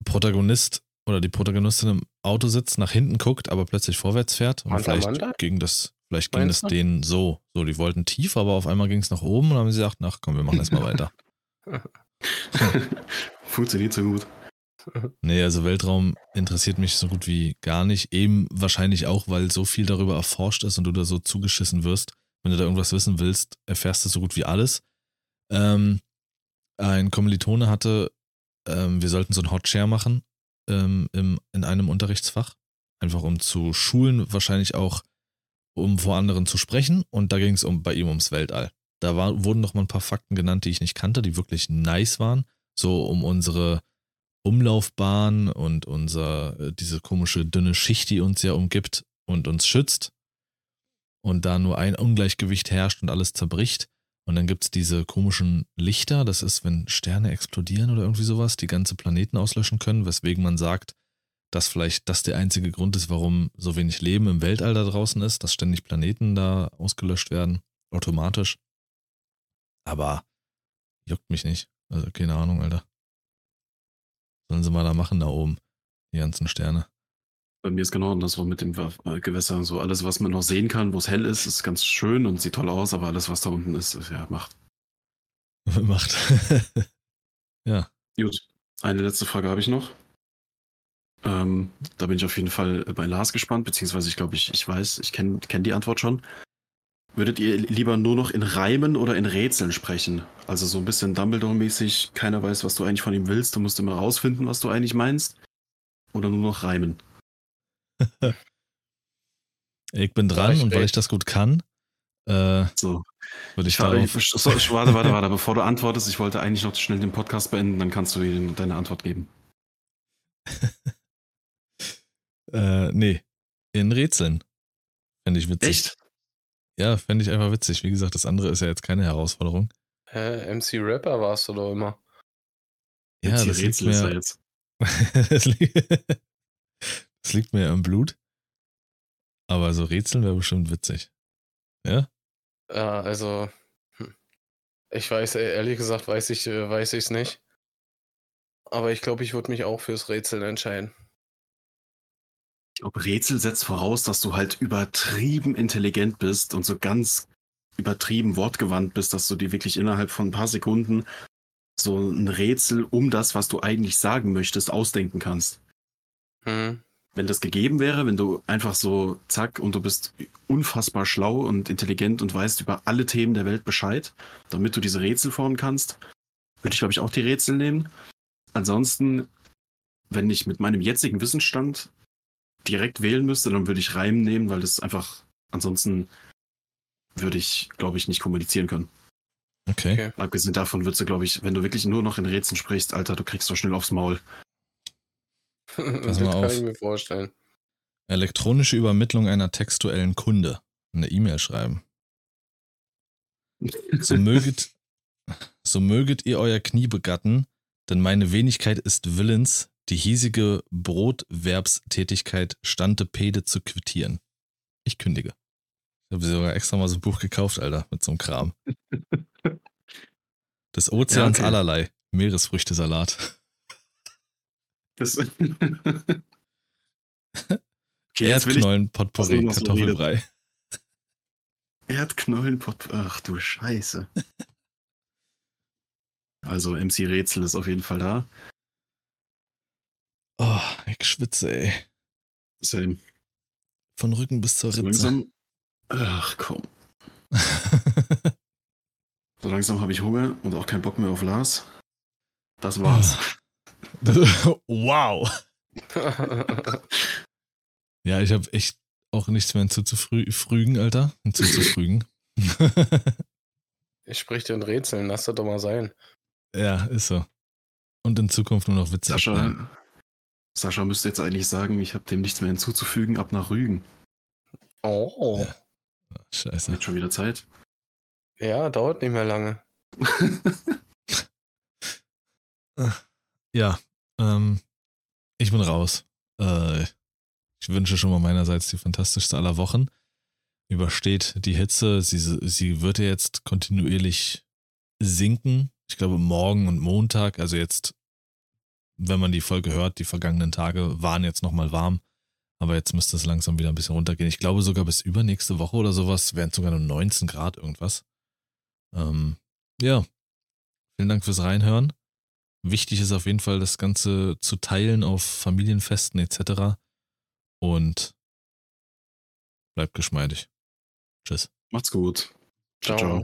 Protagonist oder die Protagonistin im Auto sitzt, nach hinten guckt, aber plötzlich vorwärts fährt und Manta, vielleicht Manta? ging das, vielleicht ging Meinst das du? denen so. So, die wollten tief, aber auf einmal ging es nach oben und haben sie gesagt, ach komm, wir machen erstmal weiter. Funktioniert so gut. Nee, also Weltraum interessiert mich so gut wie gar nicht. Eben wahrscheinlich auch, weil so viel darüber erforscht ist und du da so zugeschissen wirst. Wenn du da irgendwas wissen willst, erfährst du so gut wie alles. Ähm, ein Kommilitone hatte, ähm, wir sollten so ein Hot Share machen ähm, im, in einem Unterrichtsfach. Einfach um zu schulen, wahrscheinlich auch um vor anderen zu sprechen. Und da ging es um, bei ihm ums Weltall. Da war, wurden noch mal ein paar Fakten genannt, die ich nicht kannte, die wirklich nice waren. So um unsere Umlaufbahn und unser, äh, diese komische dünne Schicht, die uns ja umgibt und uns schützt. Und da nur ein Ungleichgewicht herrscht und alles zerbricht. Und dann gibt es diese komischen Lichter, das ist, wenn Sterne explodieren oder irgendwie sowas, die ganze Planeten auslöschen können, weswegen man sagt, dass vielleicht das der einzige Grund ist, warum so wenig Leben im Weltall da draußen ist, dass ständig Planeten da ausgelöscht werden, automatisch. Aber juckt mich nicht. Also keine Ahnung, Alter. Sollen sie mal da machen da oben, die ganzen Sterne. Bei mir ist genau andersrum mit dem äh, Gewässer. So alles, was man noch sehen kann, wo es hell ist, ist ganz schön und sieht toll aus, aber alles, was da unten ist, ist ja Macht. Macht. ja. Gut. Eine letzte Frage habe ich noch. Ähm, da bin ich auf jeden Fall bei Lars gespannt, beziehungsweise ich glaube, ich, ich weiß, ich kenne kenn die Antwort schon. Würdet ihr lieber nur noch in Reimen oder in Rätseln sprechen? Also so ein bisschen Dumbledore-mäßig, keiner weiß, was du eigentlich von ihm willst, du musst immer rausfinden, was du eigentlich meinst. Oder nur noch reimen? ich bin dran und weil ich das gut kann, äh, so. würde ich, Ich, darauf. ich, so, ich, warte, warte, warte, bevor du antwortest, ich wollte eigentlich noch schnell den Podcast beenden, dann kannst du ihm deine Antwort geben. Äh, nee, in Rätseln. Fände ich witzig. Echt? Ja, fände ich einfach witzig. Wie gesagt, das andere ist ja jetzt keine Herausforderung. Hä, MC Rapper warst du doch immer. Ja, die das Rätsel ist er mir, jetzt. das, liegt, mir im Blut. Aber so Rätseln wäre bestimmt witzig. Ja? Ja, also. hm. Ich weiß, äh, ehrlich gesagt, weiß ich äh, weiß ich's nicht. Aber ich glaube, ich würde mich auch fürs Rätseln entscheiden. Ich glaube, Rätsel setzt voraus, dass du halt übertrieben intelligent bist und so ganz übertrieben wortgewandt bist, dass du dir wirklich innerhalb von ein paar Sekunden so ein Rätsel um das, was du eigentlich sagen möchtest, ausdenken kannst. Hm. Wenn das gegeben wäre, wenn du einfach so zack und du bist unfassbar schlau und intelligent und weißt über alle Themen der Welt Bescheid, damit du diese Rätsel formen kannst, würde ich glaube ich auch die Rätsel nehmen. Ansonsten, wenn ich mit meinem jetzigen Wissensstand direkt wählen müsste, dann würde ich Reim nehmen, weil das einfach, ansonsten würde ich, glaube ich, nicht kommunizieren können. Okay. Okay. Abgesehen davon würdest du, glaube ich, wenn du wirklich nur noch in Rätseln sprichst, Alter, du kriegst so schnell aufs Maul. das mal kann auf. ich mir vorstellen. Elektronische Übermittlung einer textuellen Kunde. Eine E-Mail schreiben. So möget, so möget ihr euer Knie begatten, denn meine Wenigkeit ist willens, die hiesige Brotwerbstätigkeit stante Pede zu quittieren. Ich kündige. Ich habe sogar extra mal so ein Buch gekauft, Alter, mit so einem Kram. Des Ozeans Ja, okay. allerlei. Meeresfrüchtesalat. Das okay, Erdknollen, Potpourri, was du noch so Kartoffelbrei. Erdknollenpott. Ach du Scheiße. Also MC Rätsel ist auf jeden Fall da. Oh, ich schwitze, ey. Same. Von Rücken bis zur Ritze. langsam. Ach komm. So langsam habe ich Hunger und auch keinen Bock mehr auf Lars. Das war's. wow. Ja, ich habe echt auch nichts mehr hinzuzufügen, Alter. Hinzuzufügen. ich sprich dir in Rätseln, lass das doch mal sein. ja, ist so. Und in Zukunft nur noch Witze. Sascha, Sascha müsste jetzt eigentlich sagen, ich habe dem nichts mehr hinzuzufügen, ab nach Rügen. Oh. Ja. Scheiße. Wird schon wieder Zeit. Ja, dauert nicht mehr lange. Ja, ähm, ich bin raus. Äh, ich wünsche schon mal meinerseits die fantastischste aller Wochen. Übersteht die Hitze. Sie, sie wird ja jetzt kontinuierlich sinken. Ich glaube, morgen und Montag, also jetzt, wenn man die Folge hört, die vergangenen Tage waren jetzt nochmal warm. Aber jetzt müsste es langsam wieder ein bisschen runtergehen. Ich glaube sogar bis übernächste Woche oder sowas wären es sogar nur 19 Grad irgendwas. Ähm, ja. Vielen Dank fürs Reinhören. Wichtig ist auf jeden Fall, das Ganze zu teilen auf Familienfesten etc. Und bleibt geschmeidig. Tschüss. Macht's gut. Ciao. Ciao.